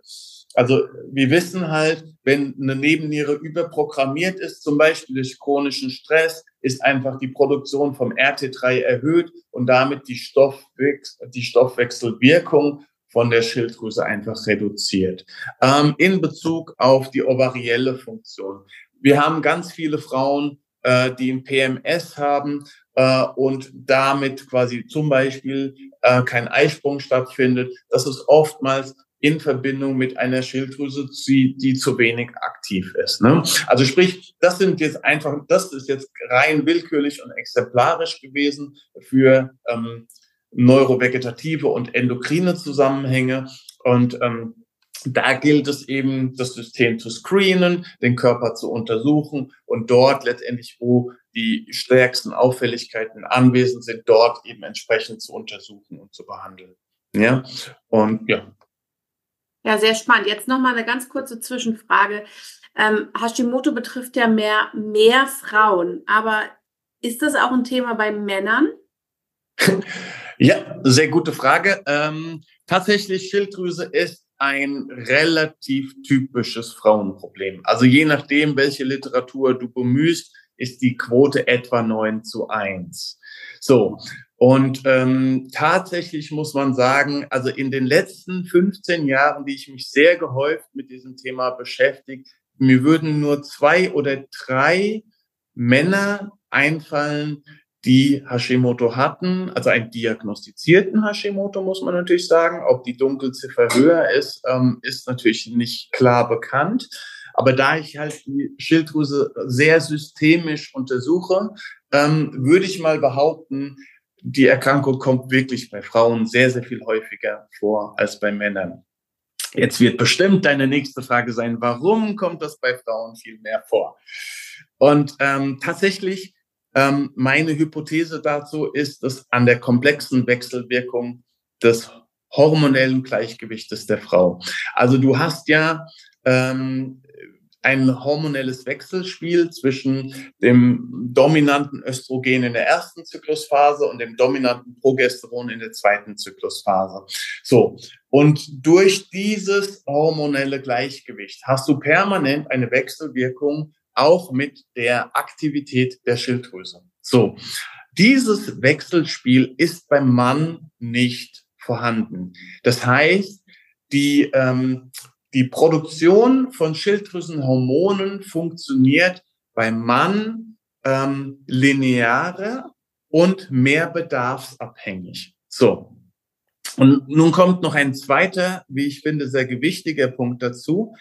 Also wir wissen halt, wenn eine Nebenniere überprogrammiert ist, zum Beispiel durch chronischen Stress, ist einfach die Produktion vom RT3 erhöht und damit die, Stoffwechsel, die Stoffwechselwirkung von der Schilddrüse einfach reduziert. Ähm, in Bezug auf die ovarielle Funktion. Wir haben ganz viele Frauen, äh, die ein PMS haben äh, und damit quasi zum Beispiel äh, kein Eisprung stattfindet. Das ist oftmals in Verbindung mit einer Schilddrüse, die, die zu wenig aktiv ist. Ne? Also sprich, das sind jetzt einfach, das ist jetzt rein willkürlich und exemplarisch gewesen für ähm, neurovegetative und endokrine Zusammenhänge. Und ähm, da gilt es eben, das System zu screenen, den Körper zu untersuchen und dort letztendlich, wo die stärksten Auffälligkeiten anwesend sind, dort eben entsprechend zu untersuchen und zu behandeln. Ja, und ja, ja, sehr spannend. Jetzt noch mal eine ganz kurze Zwischenfrage. Ähm, Hashimoto betrifft ja mehr, mehr Frauen, aber ist das auch ein Thema bei Männern? Ja, sehr gute Frage. Ähm, tatsächlich, Schilddrüse ist ein relativ typisches Frauenproblem. Also je nachdem, welche Literatur du bemühst, ist die Quote etwa 9 zu 1. So, und ähm, tatsächlich muss man sagen, also in den letzten 15 Jahren, die ich mich sehr gehäuft mit diesem Thema beschäftigt, mir würden nur zwei oder drei Männer einfallen, die Hashimoto hatten, also einen diagnostizierten Hashimoto, muss man natürlich sagen. Ob die Dunkelziffer höher ist, ähm, ist natürlich nicht klar bekannt. Aber da ich halt die Schilddrüse sehr systemisch untersuche, ähm, würde ich mal behaupten, die Erkrankung kommt wirklich bei Frauen sehr, sehr viel häufiger vor als bei Männern. Jetzt wird bestimmt deine nächste Frage sein, warum kommt das bei Frauen viel mehr vor? Und ähm, tatsächlich, ähm, meine Hypothese dazu ist, dass an der komplexen Wechselwirkung des hormonellen Gleichgewichtes der Frau. Also du hast ja ähm, ein hormonelles Wechselspiel zwischen dem dominanten Östrogen in der ersten Zyklusphase und dem dominanten Progesteron in der zweiten Zyklusphase. So. Und durch dieses hormonelle Gleichgewicht hast du permanent eine Wechselwirkung auch mit der Aktivität der Schilddrüse. So. Dieses Wechselspiel ist beim Mann nicht vorhanden. Das heißt, die, ähm, die Produktion von Schilddrüsenhormonen funktioniert beim Mann ähm, linearer und mehr bedarfsabhängig. So. Und nun kommt noch ein zweiter, wie ich finde, sehr gewichtiger Punkt dazu.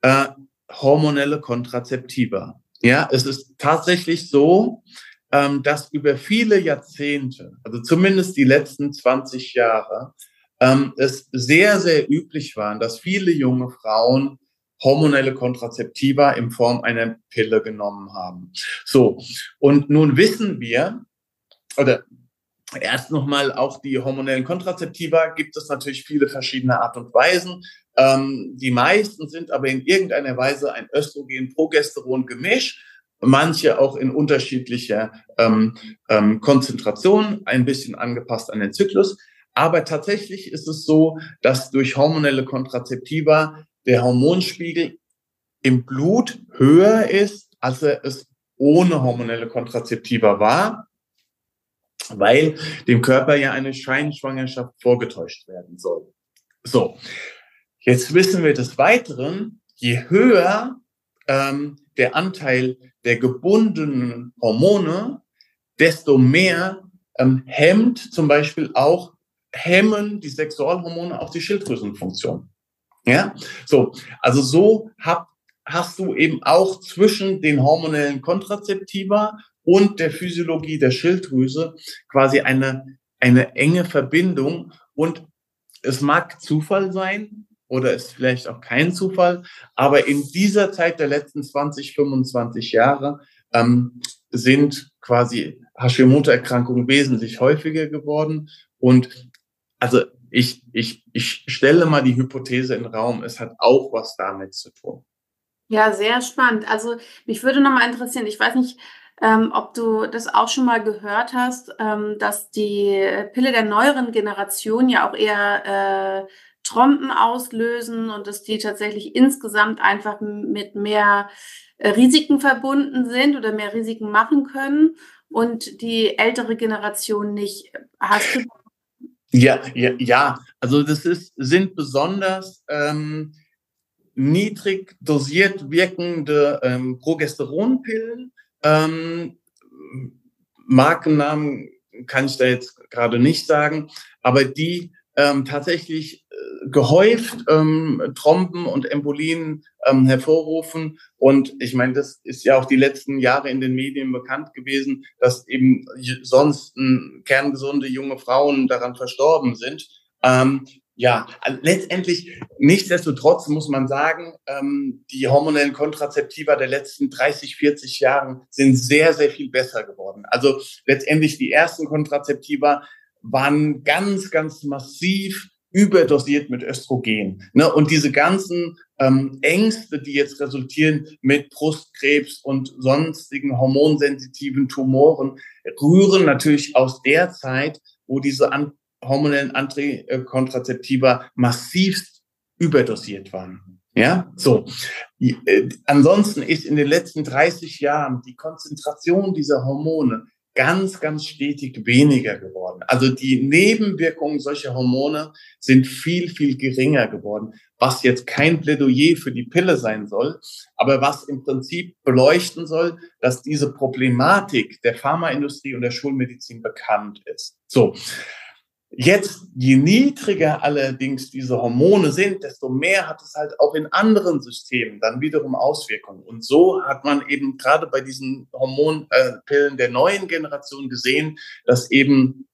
Äh, hormonelle Kontrazeptiva. Ja, es ist tatsächlich so, ähm, dass über viele Jahrzehnte, also zumindest die letzten 20 Jahre, ähm, es sehr, sehr üblich war, dass viele junge Frauen hormonelle Kontrazeptiva in Form einer Pille genommen haben. So, und nun wissen wir, oder erst nochmal auch die hormonellen Kontrazeptiva gibt es natürlich viele verschiedene Art und Weisen. Ähm, die meisten sind aber in irgendeiner Weise ein Östrogen-Progesteron-Gemisch, manche auch in unterschiedlicher ähm, ähm, Konzentration, ein bisschen angepasst an den Zyklus. Aber tatsächlich ist es so, dass durch hormonelle Kontrazeptiva der Hormonspiegel im Blut höher ist, als er es ohne hormonelle Kontrazeptiva war weil dem Körper ja eine Scheinschwangerschaft vorgetäuscht werden soll. So, jetzt wissen wir des Weiteren, je höher ähm, der Anteil der gebundenen Hormone, desto mehr ähm, hemmt zum Beispiel auch hemmen die Sexualhormone auch die Schilddrüsenfunktion. Ja, so, also so hab, hast du eben auch zwischen den hormonellen Kontrazeptiva und der Physiologie der Schilddrüse quasi eine, eine enge Verbindung. Und es mag Zufall sein oder ist vielleicht auch kein Zufall, aber in dieser Zeit der letzten 20, 25 Jahre ähm, sind quasi Hashimoto-Erkrankungen wesentlich häufiger geworden. Und also ich, ich, ich stelle mal die Hypothese in den Raum, es hat auch was damit zu tun. Ja, sehr spannend. Also mich würde noch mal interessieren, ich weiß nicht, ähm, ob du das auch schon mal gehört hast, ähm, dass die Pille der neueren Generation ja auch eher äh, Trompen auslösen und dass die tatsächlich insgesamt einfach mit mehr äh, Risiken verbunden sind oder mehr Risiken machen können und die ältere Generation nicht. Hast du ja, ja, ja. Also das ist, sind besonders ähm, niedrig dosiert wirkende ähm, Progesteronpillen, ähm, Markennamen kann ich da jetzt gerade nicht sagen, aber die ähm, tatsächlich äh, gehäuft ähm, Trompen und Embolien ähm, hervorrufen. Und ich meine, das ist ja auch die letzten Jahre in den Medien bekannt gewesen, dass eben sonst kerngesunde junge Frauen daran verstorben sind. Ähm, ja, letztendlich, nichtsdestotrotz muss man sagen, ähm, die hormonellen Kontrazeptiva der letzten 30, 40 Jahren sind sehr, sehr viel besser geworden. Also letztendlich die ersten Kontrazeptiva waren ganz, ganz massiv überdosiert mit Östrogen. Ne? Und diese ganzen ähm, Ängste, die jetzt resultieren mit Brustkrebs und sonstigen hormonsensitiven Tumoren, rühren natürlich aus der Zeit, wo diese An hormonellen Antikontrazeptiva massivst überdosiert waren. Ja, so. Äh, ansonsten ist in den letzten 30 Jahren die Konzentration dieser Hormone ganz, ganz stetig weniger geworden. Also die Nebenwirkungen solcher Hormone sind viel, viel geringer geworden, was jetzt kein Plädoyer für die Pille sein soll, aber was im Prinzip beleuchten soll, dass diese Problematik der Pharmaindustrie und der Schulmedizin bekannt ist. So. Jetzt, je niedriger allerdings diese Hormone sind, desto mehr hat es halt auch in anderen Systemen dann wiederum Auswirkungen. Und so hat man eben gerade bei diesen Hormonpillen der neuen Generation gesehen, dass eben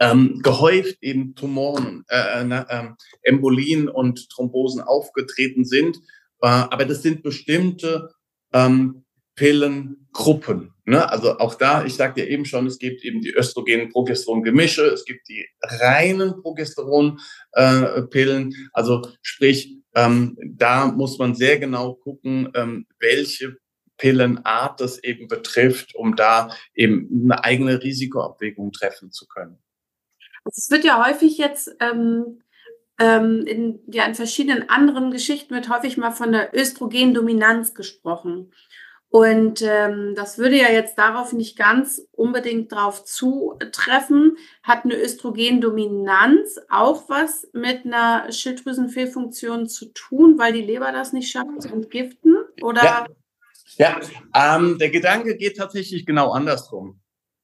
ähm, gehäuft eben Tumoren, äh, äh, Embolien und Thrombosen aufgetreten sind. Äh, aber das sind bestimmte ähm, Pillengruppen. Ne? Also auch da, ich sagte ja eben schon, es gibt eben die Östrogen-Progesteron-Gemische, es gibt die reinen Progesteron-Pillen. Äh, also sprich, ähm, da muss man sehr genau gucken, ähm, welche Pillenart das eben betrifft, um da eben eine eigene Risikoabwägung treffen zu können. Also es wird ja häufig jetzt ähm, ähm, in, ja, in verschiedenen anderen Geschichten wird häufig mal von der Östrogendominanz gesprochen. Und ähm, das würde ja jetzt darauf nicht ganz unbedingt drauf zutreffen. Hat eine Östrogendominanz auch was mit einer Schilddrüsenfehlfunktion zu tun, weil die Leber das nicht schafft zu entgiften? Oder? Ja, ja. Ähm, der Gedanke geht tatsächlich genau andersrum.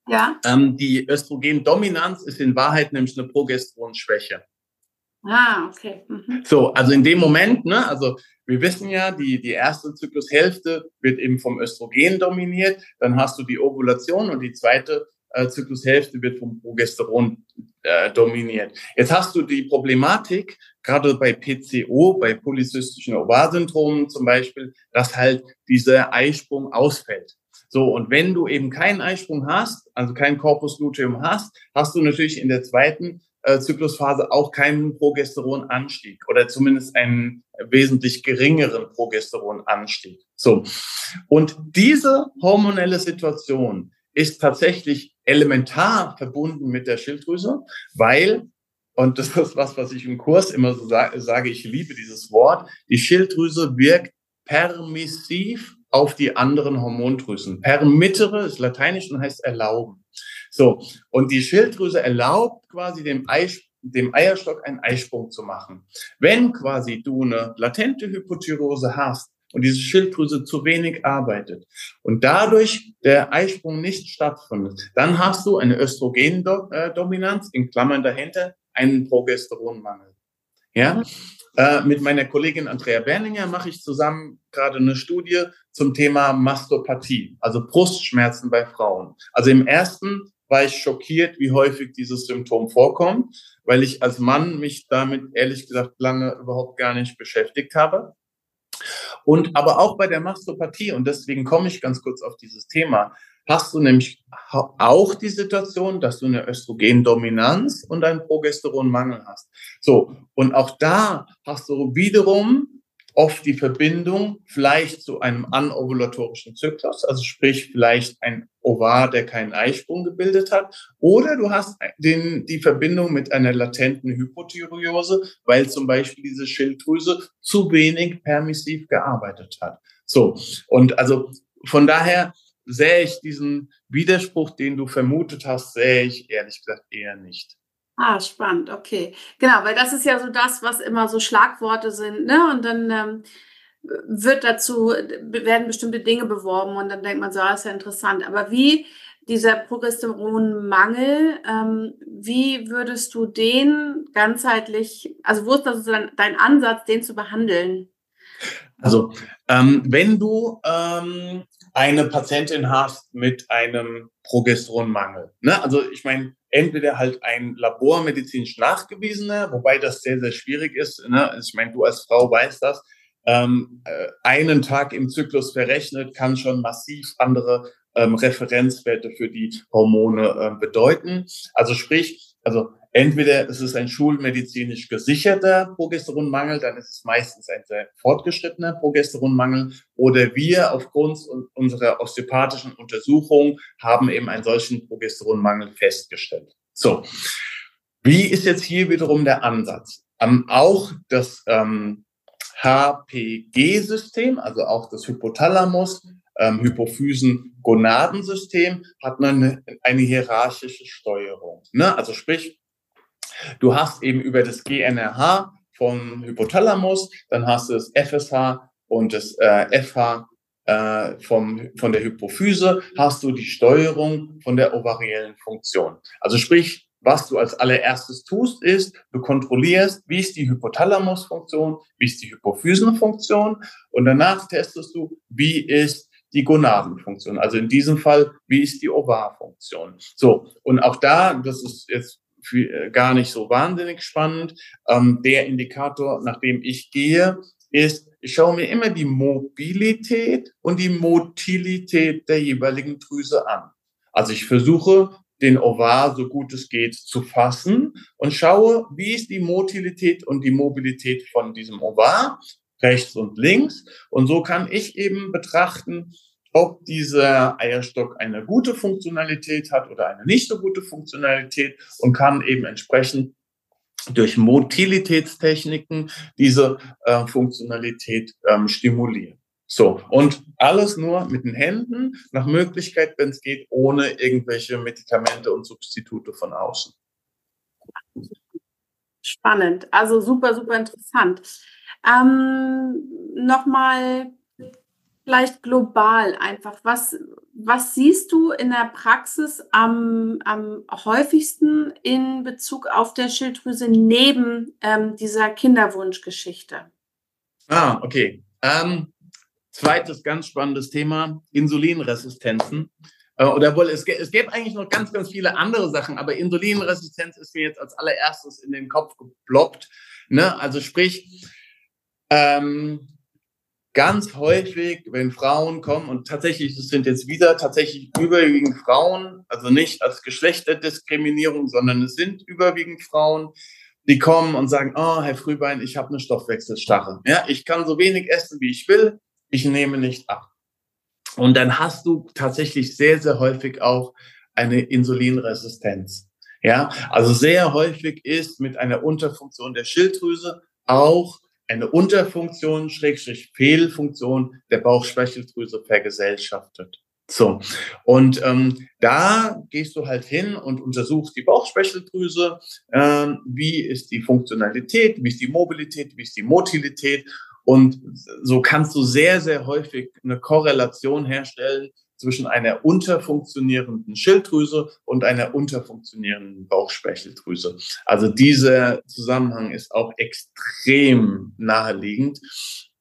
Ja. Ähm, die Östrogendominanz ist in Wahrheit nämlich eine Progesteronschwäche. Ah, okay. Mhm. So, also in dem Moment, ne, also wir wissen ja, die, die erste Zyklushälfte wird eben vom Östrogen dominiert, dann hast du die Ovulation und die zweite äh, Zyklushälfte wird vom Progesteron äh, dominiert. Jetzt hast du die Problematik, gerade bei PCO, bei polycystischen Ovarsyndromen zum Beispiel, dass halt dieser Eisprung ausfällt. So, und wenn du eben keinen Eisprung hast, also kein Corpus luteum hast, hast du natürlich in der zweiten äh, Zyklusphase auch keinen Progesteronanstieg oder zumindest einen wesentlich geringeren Progesteronanstieg. So. Und diese hormonelle Situation ist tatsächlich elementar verbunden mit der Schilddrüse, weil und das ist was, was ich im Kurs immer so sage, ich liebe dieses Wort, die Schilddrüse wirkt permissiv auf die anderen Hormondrüsen. Permittere ist lateinisch und heißt erlauben. So, und die Schilddrüse erlaubt quasi dem, Eis, dem Eierstock einen Eisprung zu machen. Wenn quasi du eine latente Hypothyreose hast und diese Schilddrüse zu wenig arbeitet und dadurch der Eisprung nicht stattfindet, dann hast du eine Östrogendominanz, in Klammern dahinter, einen Progesteronmangel. Ja, äh, mit meiner Kollegin Andrea Berninger mache ich zusammen gerade eine Studie zum Thema Mastopathie, also Brustschmerzen bei Frauen. Also im ersten war ich schockiert, wie häufig dieses Symptom vorkommt, weil ich als Mann mich damit ehrlich gesagt lange überhaupt gar nicht beschäftigt habe. Und aber auch bei der Mastopathie, und deswegen komme ich ganz kurz auf dieses Thema, hast du nämlich auch die Situation, dass du eine Östrogendominanz und einen Progesteronmangel hast. So, und auch da hast du wiederum oft die Verbindung vielleicht zu einem anovulatorischen Zyklus, also sprich vielleicht ein Ovar, der keinen Eisprung gebildet hat, oder du hast den, die Verbindung mit einer latenten Hypothyreose, weil zum Beispiel diese Schilddrüse zu wenig permissiv gearbeitet hat. So, und also von daher sehe ich diesen Widerspruch, den du vermutet hast, sehe ich ehrlich gesagt eher nicht. Ah, spannend, okay. Genau, weil das ist ja so das, was immer so Schlagworte sind, ne? Und dann ähm, wird dazu, werden bestimmte Dinge beworben und dann denkt man so, ah, ist ja interessant. Aber wie dieser Progesteronmangel, ähm, wie würdest du den ganzheitlich, also wo ist das dein, dein Ansatz, den zu behandeln? Also, ähm, wenn du ähm, eine Patientin hast mit einem Progesteronmangel. Ne? Also ich meine, entweder halt ein labormedizinisch nachgewiesener, wobei das sehr, sehr schwierig ist. Ne? Ich meine, du als Frau weißt das. Ähm, äh, einen Tag im Zyklus verrechnet kann schon massiv andere ähm, Referenzwerte für die Hormone äh, bedeuten. Also sprich, also Entweder es ist ein schulmedizinisch gesicherter Progesteronmangel, dann ist es meistens ein sehr fortgeschrittener Progesteronmangel, oder wir aufgrund unserer osteopathischen Untersuchung haben eben einen solchen Progesteronmangel festgestellt. So, wie ist jetzt hier wiederum der Ansatz? Ähm, auch das ähm, HPG-System, also auch das Hypothalamus, ähm, Hypophysen-Gonadensystem hat eine, eine hierarchische Steuerung. Ne? Also sprich, Du hast eben über das GNRH vom Hypothalamus, dann hast du das FSH und das äh, FH äh, vom, von der Hypophyse, hast du die Steuerung von der ovariellen Funktion. Also sprich, was du als allererstes tust, ist, du kontrollierst, wie ist die Hypothalamusfunktion, wie ist die Hypophysenfunktion und danach testest du, wie ist die Gonadenfunktion. Also in diesem Fall, wie ist die Ovarfunktion. So, und auch da, das ist jetzt für, äh, gar nicht so wahnsinnig spannend. Ähm, der Indikator, nach dem ich gehe, ist, ich schaue mir immer die Mobilität und die Motilität der jeweiligen Drüse an. Also ich versuche, den Ovar so gut es geht zu fassen und schaue, wie ist die Motilität und die Mobilität von diesem Ovar, rechts und links. Und so kann ich eben betrachten, ob dieser Eierstock eine gute Funktionalität hat oder eine nicht so gute Funktionalität und kann eben entsprechend durch Motilitätstechniken diese äh, Funktionalität ähm, stimulieren. So, und alles nur mit den Händen, nach Möglichkeit, wenn es geht, ohne irgendwelche Medikamente und Substitute von außen. Spannend, also super, super interessant. Ähm, Nochmal vielleicht global einfach, was, was siehst du in der Praxis am, am häufigsten in Bezug auf der Schilddrüse neben ähm, dieser Kinderwunschgeschichte? Ah, okay. Ähm, Zweites ganz spannendes Thema, Insulinresistenzen. Äh, oder wohl, es, es gäbe eigentlich noch ganz, ganz viele andere Sachen, aber Insulinresistenz ist mir jetzt als allererstes in den Kopf geploppt. Ne? Also sprich, ähm, ganz häufig, wenn Frauen kommen, und tatsächlich, es sind jetzt wieder tatsächlich überwiegend Frauen, also nicht als Geschlechterdiskriminierung, sondern es sind überwiegend Frauen, die kommen und sagen, oh, Herr Frühbein, ich habe eine Stoffwechselstarre. Ja, ich kann so wenig essen, wie ich will ich nehme nicht ab. Und dann hast du tatsächlich sehr, sehr häufig auch eine Insulinresistenz. Ja, also sehr häufig ist mit einer Unterfunktion der Schilddrüse auch eine Unterfunktion, Schrägstrich Fehlfunktion der Bauchspeicheldrüse vergesellschaftet. So, und ähm, da gehst du halt hin und untersuchst die Bauchspeicheldrüse, ähm, wie ist die Funktionalität, wie ist die Mobilität, wie ist die Motilität und so kannst du sehr, sehr häufig eine Korrelation herstellen zwischen einer unterfunktionierenden Schilddrüse und einer unterfunktionierenden Bauchspeicheldrüse. Also dieser Zusammenhang ist auch extrem naheliegend.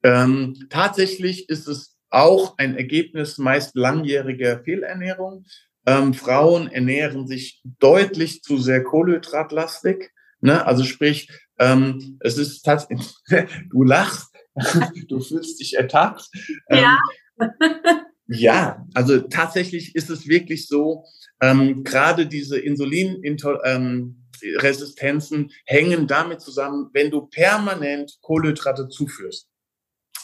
Ähm, tatsächlich ist es auch ein Ergebnis meist langjähriger Fehlernährung. Ähm, Frauen ernähren sich deutlich zu sehr kohlenhydratlastig. Ne? Also sprich, ähm, es ist tatsächlich, du lachst, du fühlst dich ertappt. Ja. Ähm, ja, also tatsächlich ist es wirklich so, ähm, gerade diese Insulinresistenzen ähm, hängen damit zusammen, wenn du permanent Kohlenhydrate zuführst,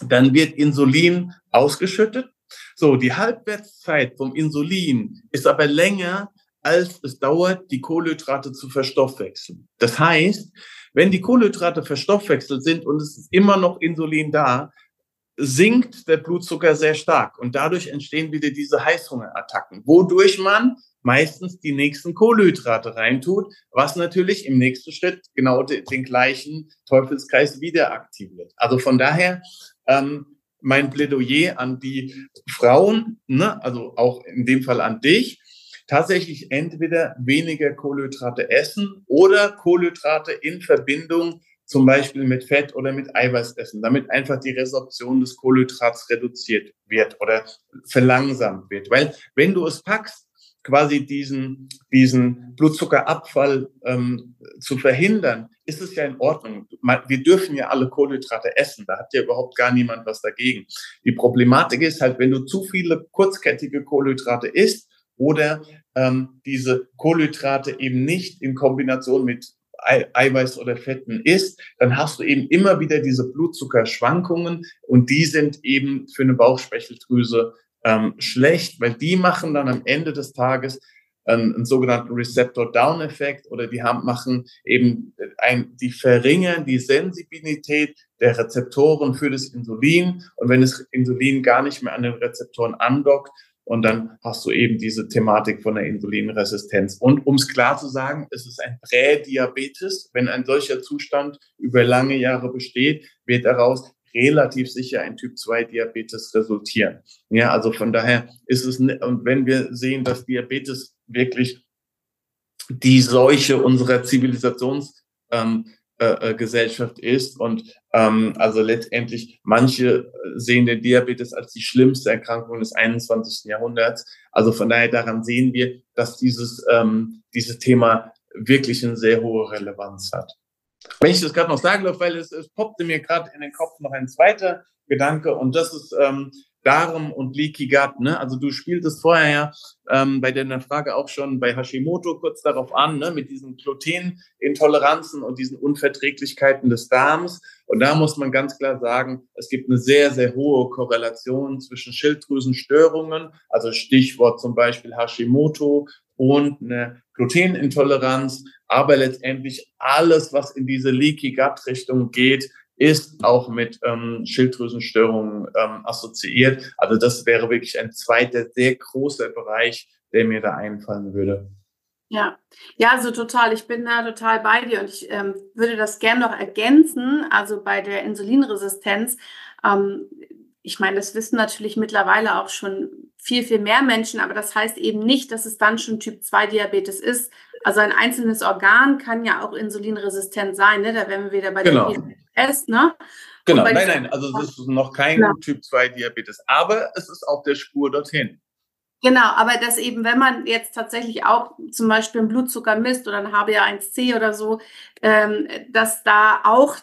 dann wird Insulin ausgeschüttet. So, die Halbwertszeit vom Insulin ist aber länger, als es dauert, die Kohlenhydrate zu verstoffwechseln. Das heißt, wenn die Kohlenhydrate verstoffwechselt sind und es ist immer noch Insulin da, sinkt der Blutzucker sehr stark und dadurch entstehen wieder diese Heißhungerattacken, wodurch man meistens die nächsten Kohlenhydrate reintut, was natürlich im nächsten Schritt genau den, gleichen Teufelskreis wieder aktiviert. Also von daher ähm, mein Plädoyer an die Frauen, ne, also auch in dem Fall an dich, tatsächlich entweder weniger Kohlenhydrate essen oder Kohlenhydrate in Verbindung zum Beispiel mit Fett oder mit Eiweiß essen, damit einfach die Resorption des Kohlenhydrats reduziert wird oder verlangsamt wird. Weil wenn du es packst, quasi diesen, diesen Blutzuckerabfall ähm, zu verhindern, ist es ja in Ordnung. Wir dürfen ja alle Kohlenhydrate essen, da hat ja überhaupt gar niemand was dagegen. Die Problematik ist halt, wenn du zu viele kurzkettige Kohlenhydrate isst, oder ähm, diese Kohlenhydrate eben nicht in Kombination mit Eiweiß oder Fetten isst, dann hast du eben immer wieder diese Blutzuckerschwankungen und die sind eben für eine Bauchspeicheldrüse ähm, schlecht, weil die machen dann am Ende des Tages einen, einen sogenannten Receptor-Down-Effekt oder die haben, machen eben ein, die verringern die Sensibilität der Rezeptoren für das Insulin und wenn das Insulin gar nicht mehr an den Rezeptoren andockt, und dann hast du eben diese Thematik von der Insulinresistenz. Und um es klar zu sagen, es ist ein Prädiabetes. Wenn ein solcher Zustand über lange Jahre besteht, wird daraus relativ sicher ein Typ-2-Diabetes resultieren. Ja, also von daher ist es, und wenn wir sehen, dass Diabetes wirklich die Seuche unserer Zivilisations ähm, äh, äh, Gesellschaft ist. Und ähm, also letztendlich, manche sehen den Diabetes als die schlimmste Erkrankung des 21. Jahrhunderts. Also von daher daran sehen wir, dass dieses, ähm, dieses Thema wirklich eine sehr hohe Relevanz hat. Wenn ich das gerade noch sagen darf, weil es, es poppte mir gerade in den Kopf noch ein zweiter Gedanke und das ist ähm, Darm und Leaky Gut. Ne? Also du spieltest vorher ja ähm, bei deiner Frage auch schon bei Hashimoto kurz darauf an, ne? mit diesen Glutenintoleranzen und diesen Unverträglichkeiten des Darms. Und da muss man ganz klar sagen, es gibt eine sehr, sehr hohe Korrelation zwischen Schilddrüsenstörungen, also Stichwort zum Beispiel Hashimoto und eine Glutenintoleranz, aber letztendlich alles, was in diese Leaky Gut Richtung geht, ist auch mit ähm, Schilddrüsenstörungen ähm, assoziiert. Also das wäre wirklich ein zweiter sehr großer Bereich, der mir da einfallen würde. Ja, ja, also total. Ich bin da total bei dir und ich ähm, würde das gerne noch ergänzen. Also bei der Insulinresistenz, ähm, ich meine, das wissen natürlich mittlerweile auch schon viel, viel mehr Menschen, aber das heißt eben nicht, dass es dann schon Typ 2 Diabetes ist. Also ein einzelnes Organ kann ja auch insulinresistent sein, ne? Da wären wir wieder bei genau. der PCS, ne? Genau, nein, nein, also es ist noch kein ja. Typ 2 Diabetes, aber es ist auf der Spur dorthin. Genau, aber dass eben, wenn man jetzt tatsächlich auch zum Beispiel einen Blutzucker misst oder ein HbA1c oder so, ähm, dass da auch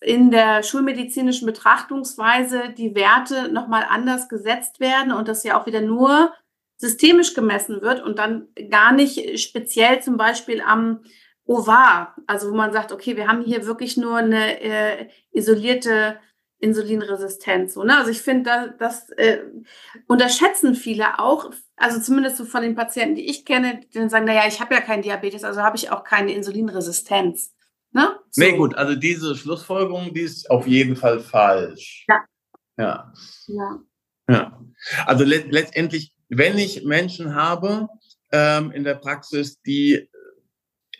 in der schulmedizinischen Betrachtungsweise die Werte nochmal anders gesetzt werden und das ja auch wieder nur systemisch gemessen wird und dann gar nicht speziell zum Beispiel am Ovar, also wo man sagt, okay, wir haben hier wirklich nur eine äh, isolierte Insulinresistenz. So, ne? Also ich finde, da, das äh, unterschätzen viele auch, also zumindest so von den Patienten, die ich kenne, die dann sagen, naja, ich habe ja keinen Diabetes, also habe ich auch keine Insulinresistenz. Ne? So. Nee, gut, also diese Schlussfolgerung, die ist auf jeden Fall falsch. Ja. Ja. Ja. ja. Also let letztendlich, wenn ich Menschen habe ähm, in der Praxis, die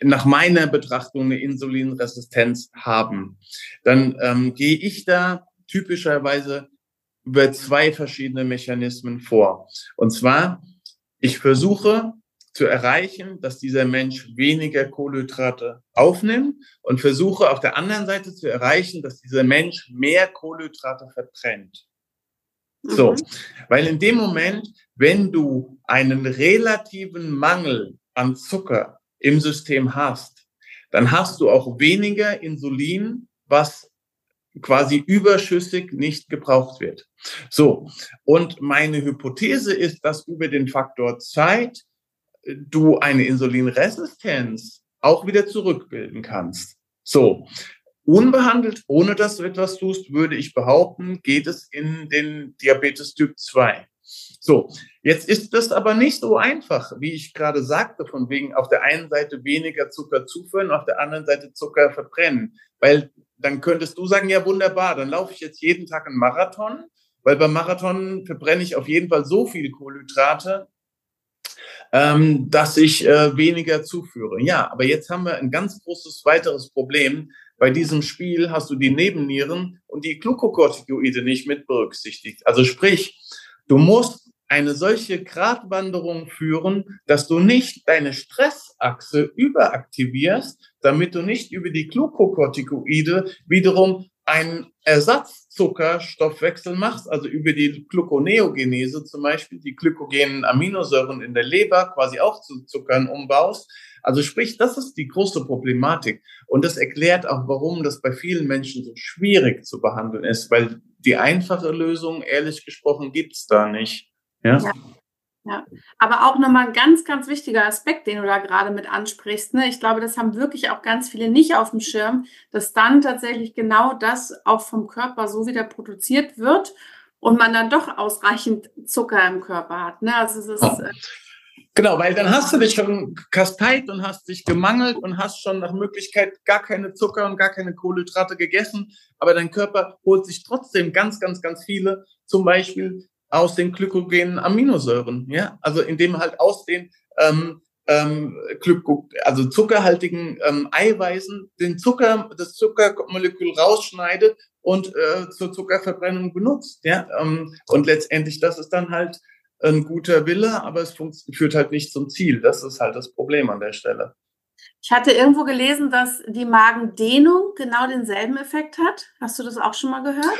nach meiner Betrachtung eine Insulinresistenz haben, dann ähm, gehe ich da typischerweise über zwei verschiedene Mechanismen vor. Und zwar, ich versuche zu erreichen, dass dieser Mensch weniger Kohlenhydrate aufnimmt und versuche auf der anderen Seite zu erreichen, dass dieser Mensch mehr Kohlenhydrate verbrennt. So, mhm. weil in dem Moment, wenn du einen relativen Mangel an Zucker im System hast, dann hast du auch weniger Insulin, was quasi überschüssig nicht gebraucht wird. So, und meine Hypothese ist, dass über den Faktor Zeit äh, du eine Insulinresistenz auch wieder zurückbilden kannst. So, unbehandelt, ohne dass du etwas tust, würde ich behaupten, geht es in den Diabetes Typ 2. So, jetzt ist das aber nicht so einfach, wie ich gerade sagte, von wegen auf der einen Seite weniger Zucker zuführen, auf der anderen Seite Zucker verbrennen. Weil dann könntest du sagen, ja wunderbar, dann laufe ich jetzt jeden Tag einen Marathon, weil beim Marathon verbrenne ich auf jeden Fall so viele Kohlenhydrate, ähm, dass ich äh, weniger zuführe. Ja, aber jetzt haben wir ein ganz großes weiteres Problem. Bei diesem Spiel hast du die Nebennieren und die Glukokortikoide nicht mit berücksichtigt. Also sprich, du musst eine solche Gratwanderung führen, dass du nicht deine Stressachse überaktivierst, damit du nicht über die Glukokortikoide wiederum einen Ersatzzuckerstoffwechsel machst, also über die Gluconeogenese zum Beispiel, die glykogenen Aminosäuren in der Leber quasi auch zu Zuckern umbaust. Also sprich, das ist die große Problematik. Und das erklärt auch, warum das bei vielen Menschen so schwierig zu behandeln ist, weil die einfache Lösung, ehrlich gesprochen, gibt's da nicht. Ja. ja. Ja, aber auch nochmal ein ganz, ganz wichtiger Aspekt, den du da gerade mit ansprichst. Ne? Ich glaube, das haben wirklich auch ganz viele nicht auf dem Schirm, dass dann tatsächlich genau das auch vom Körper so wieder produziert wird und man dann doch ausreichend Zucker im Körper hat. Ne? Also es ist, oh. Genau, weil dann hast du dich schon kasteit und hast dich gemangelt und hast schon nach Möglichkeit gar keine Zucker und gar keine Kohlenhydrate gegessen, aber dein Körper holt sich trotzdem ganz, ganz, ganz viele, zum Beispiel aus den glykogenen Aminosäuren, ja, also indem halt aus den ähm, ähm, also zuckerhaltigen ähm, Eiweißen den Zucker, das Zuckermolekül rausschneidet und äh, zur Zuckerverbrennung benutzt, ja, ähm, und letztendlich das ist dann halt ein guter Wille, aber es führt halt nicht zum Ziel. Das ist halt das Problem an der Stelle. Ich hatte irgendwo gelesen, dass die Magendehnung genau denselben Effekt hat. Hast du das auch schon mal gehört?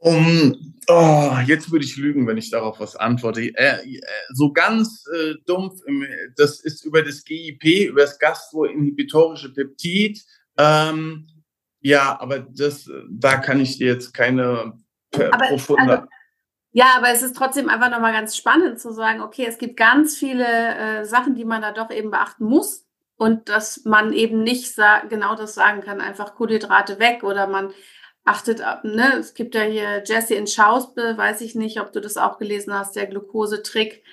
Um, oh, jetzt würde ich lügen, wenn ich darauf was antworte. Äh, äh, so ganz äh, dumpf, das ist über das GIP, über das gastroinhibitorische Peptid. Ähm, ja, aber das, da kann ich dir jetzt keine aber, profunde. Also, ja, aber es ist trotzdem einfach nochmal ganz spannend zu sagen, okay, es gibt ganz viele äh, Sachen, die man da doch eben beachten muss und dass man eben nicht genau das sagen kann, einfach Kohlenhydrate weg oder man achtet ab, ne? Es gibt ja hier Jesse in Schausbe, weiß ich nicht, ob du das auch gelesen hast, der Glukosetrick,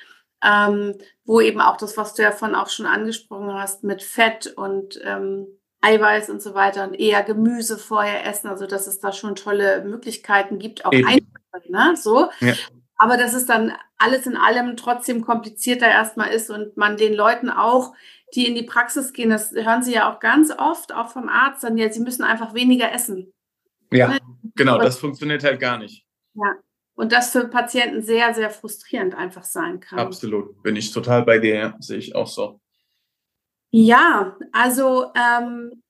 ähm, wo eben auch das, was du ja von auch schon angesprochen hast, mit Fett und ähm, Eiweiß und so weiter und eher Gemüse vorher essen, also dass es da schon tolle Möglichkeiten gibt, auch einfach, ne? so. Ja. Aber dass es dann alles in allem trotzdem komplizierter erstmal ist und man den Leuten auch, die in die Praxis gehen, das hören sie ja auch ganz oft, auch vom Arzt, dann ja, sie müssen einfach weniger essen. Ja, ne? genau, das funktioniert halt gar nicht. Ja, und das für Patienten sehr, sehr frustrierend einfach sein kann. Absolut, bin ich total bei dir, sehe ich auch so. Ja, also ähm,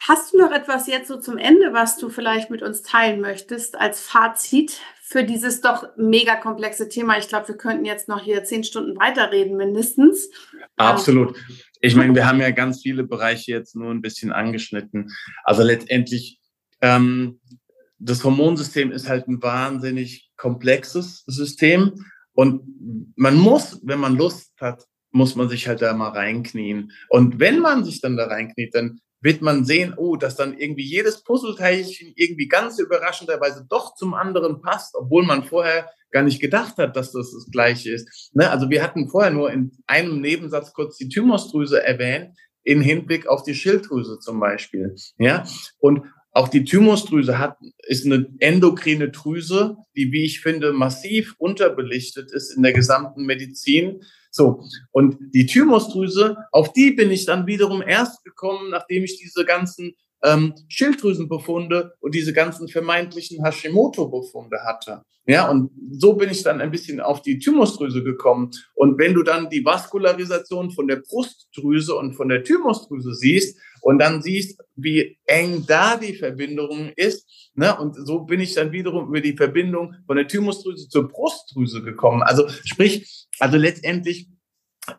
hast du noch etwas jetzt so zum Ende, was du vielleicht mit uns teilen möchtest als Fazit für dieses doch mega komplexe Thema? Ich glaube, wir könnten jetzt noch hier zehn Stunden weiterreden mindestens. Absolut. Ich meine, wir haben ja ganz viele Bereiche jetzt nur ein bisschen angeschnitten. Also letztendlich ähm, das Hormonsystem ist halt ein wahnsinnig komplexes System und man muss, wenn man Lust hat, muss man sich halt da mal reinknien. Und wenn man sich dann da reinkniet, dann wird man sehen, oh, dass dann irgendwie jedes Puzzleteilchen irgendwie ganz überraschenderweise doch zum anderen passt, obwohl man vorher gar nicht gedacht hat, dass das das Gleiche ist. Ne? Also wir hatten vorher nur in einem Nebensatz kurz die Thymusdrüse erwähnt, in Hinblick auf die Schilddrüse zum Beispiel. Ja, und auch die Thymusdrüse hat, ist eine endokrine Drüse, die, wie ich finde, massiv unterbelichtet ist in der gesamten Medizin. So. Und die Thymusdrüse, auf die bin ich dann wiederum erst gekommen, nachdem ich diese ganzen ähm, Schilddrüsenbefunde und diese ganzen vermeintlichen Hashimoto-Befunde hatte. Ja, und so bin ich dann ein bisschen auf die Thymusdrüse gekommen. Und wenn du dann die Vaskularisation von der Brustdrüse und von der Thymusdrüse siehst und dann siehst, wie eng da die Verbindung ist, ne, und so bin ich dann wiederum über die Verbindung von der Thymusdrüse zur Brustdrüse gekommen. Also sprich, also letztendlich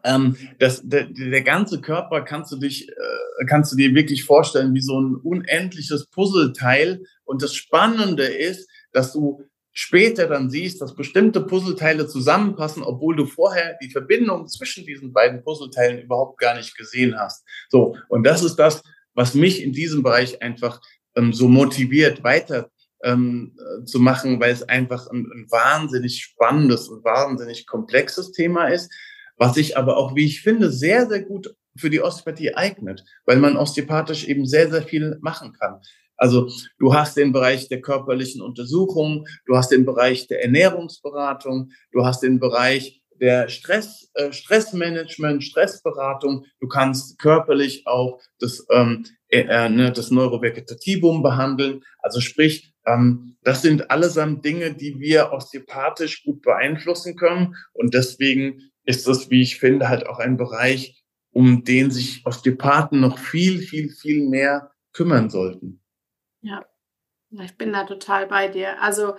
ähm, das, der, der ganze Körper kannst du dich, äh, kannst du dir wirklich vorstellen wie so ein unendliches Puzzleteil. Und das Spannende ist, dass du später dann siehst, dass bestimmte Puzzleteile zusammenpassen, obwohl du vorher die Verbindung zwischen diesen beiden Puzzleteilen überhaupt gar nicht gesehen hast. So. Und das ist das, was mich in diesem Bereich einfach ähm, so motiviert, weiter ähm, zu machen, weil es einfach ein, ein wahnsinnig spannendes und wahnsinnig komplexes Thema ist was sich aber auch, wie ich finde, sehr, sehr gut für die Osteopathie eignet, weil man osteopathisch eben sehr, sehr viel machen kann. Also du hast den Bereich der körperlichen Untersuchung, du hast den Bereich der Ernährungsberatung, du hast den Bereich der Stress, äh, Stressmanagement, Stressberatung. Du kannst körperlich auch das, ähm, äh, äh, ne, das Neurovegetativum behandeln. Also sprich, das sind allesamt Dinge, die wir osteopathisch gut beeinflussen können. Und deswegen ist das, wie ich finde, halt auch ein Bereich, um den sich Osteopathen noch viel, viel, viel mehr kümmern sollten. Ja, ich bin da total bei dir. Also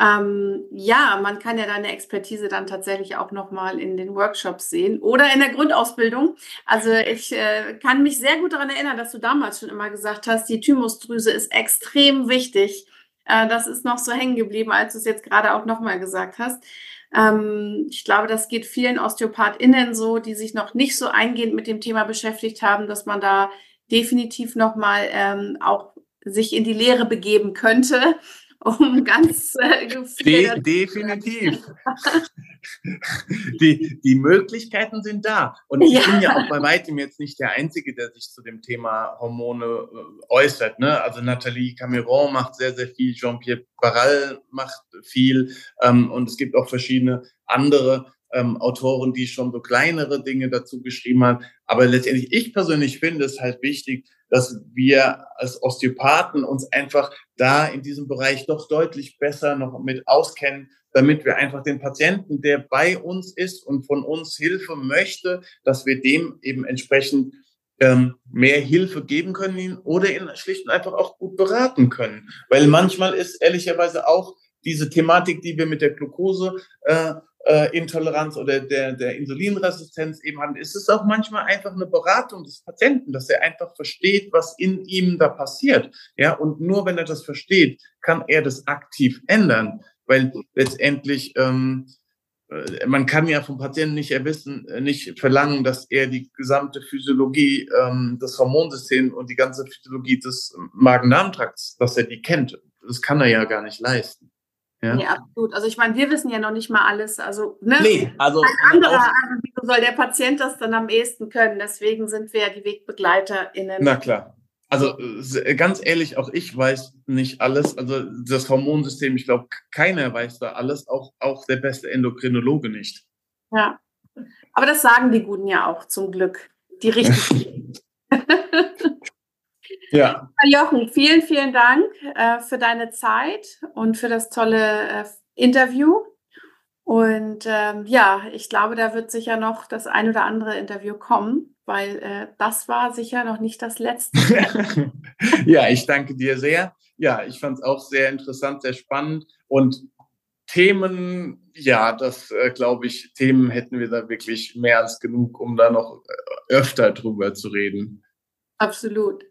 ähm, ja, man kann ja deine Expertise dann tatsächlich auch nochmal in den Workshops sehen oder in der Grundausbildung. Also ich äh, kann mich sehr gut daran erinnern, dass du damals schon immer gesagt hast, die Thymusdrüse ist extrem wichtig. Äh, das ist noch so hängen geblieben, als du es jetzt gerade auch nochmal gesagt hast. Ähm, ich glaube, das geht vielen OsteopathInnen so, die sich noch nicht so eingehend mit dem Thema beschäftigt haben, dass man da definitiv nochmal ähm, auch sich in die Lehre begeben könnte um ganz äh, De definitiv. die, die Möglichkeiten sind da. Und ich ja. bin ja auch bei weitem jetzt nicht der Einzige, der sich zu dem Thema Hormone äh, äußert. Ne? Also Nathalie Cameron macht sehr, sehr viel, Jean-Pierre Barral macht viel ähm, und es gibt auch verschiedene andere ähm, Autoren, die schon so kleinere Dinge dazu geschrieben haben. Aber letztendlich, ich persönlich finde es halt wichtig, dass wir als Osteopathen uns einfach da in diesem Bereich doch deutlich besser noch mit auskennen, damit wir einfach den Patienten, der bei uns ist und von uns Hilfe möchte, dass wir dem eben entsprechend ähm, mehr Hilfe geben können oder ihn schlicht und einfach auch gut beraten können. Weil manchmal ist ehrlicherweise auch diese Thematik, die wir mit der Glucose äh, äh, Intoleranz oder der, der Insulinresistenz eben haben, ist es auch manchmal einfach eine Beratung des Patienten, dass er einfach versteht, was in ihm da passiert. Ja, und nur wenn er das versteht, kann er das aktiv ändern, weil letztendlich ähm, äh, man kann ja vom Patienten nicht erwissen, äh, nicht verlangen, dass er die gesamte Physiologie ähm, des Hormonsystems und die ganze Physiologie des Magen-Darm-Trakts, dass er die kennt. Das kann er ja gar nicht leisten. Ja. Nee, absolut. Also ich meine, wir wissen ja noch nicht mal alles. Also, ne? Nee, also. Ein anderer, also, wie soll der Patient das dann am ehesten können? Deswegen sind wir ja die WegbegleiterInnen. Na klar. Also ganz ehrlich, auch ich weiß nicht alles. Also das Hormonsystem, ich glaube, keiner weiß da alles, auch, auch der beste Endokrinologe nicht. Ja, aber das sagen die Guten ja auch zum Glück. Die richtigen. ja. Jochen, vielen, vielen Dank äh, für deine Zeit und für das tolle äh, Interview. Und ähm, ja, ich glaube, da wird sicher noch das ein oder andere Interview kommen, weil äh, das war sicher noch nicht das letzte. ja, ich danke dir sehr. Ja, ich fand es auch sehr interessant, sehr spannend. Und Themen, ja, das äh, glaube ich, Themen hätten wir da wirklich mehr als genug, um da noch äh, öfter drüber zu reden. Absolut.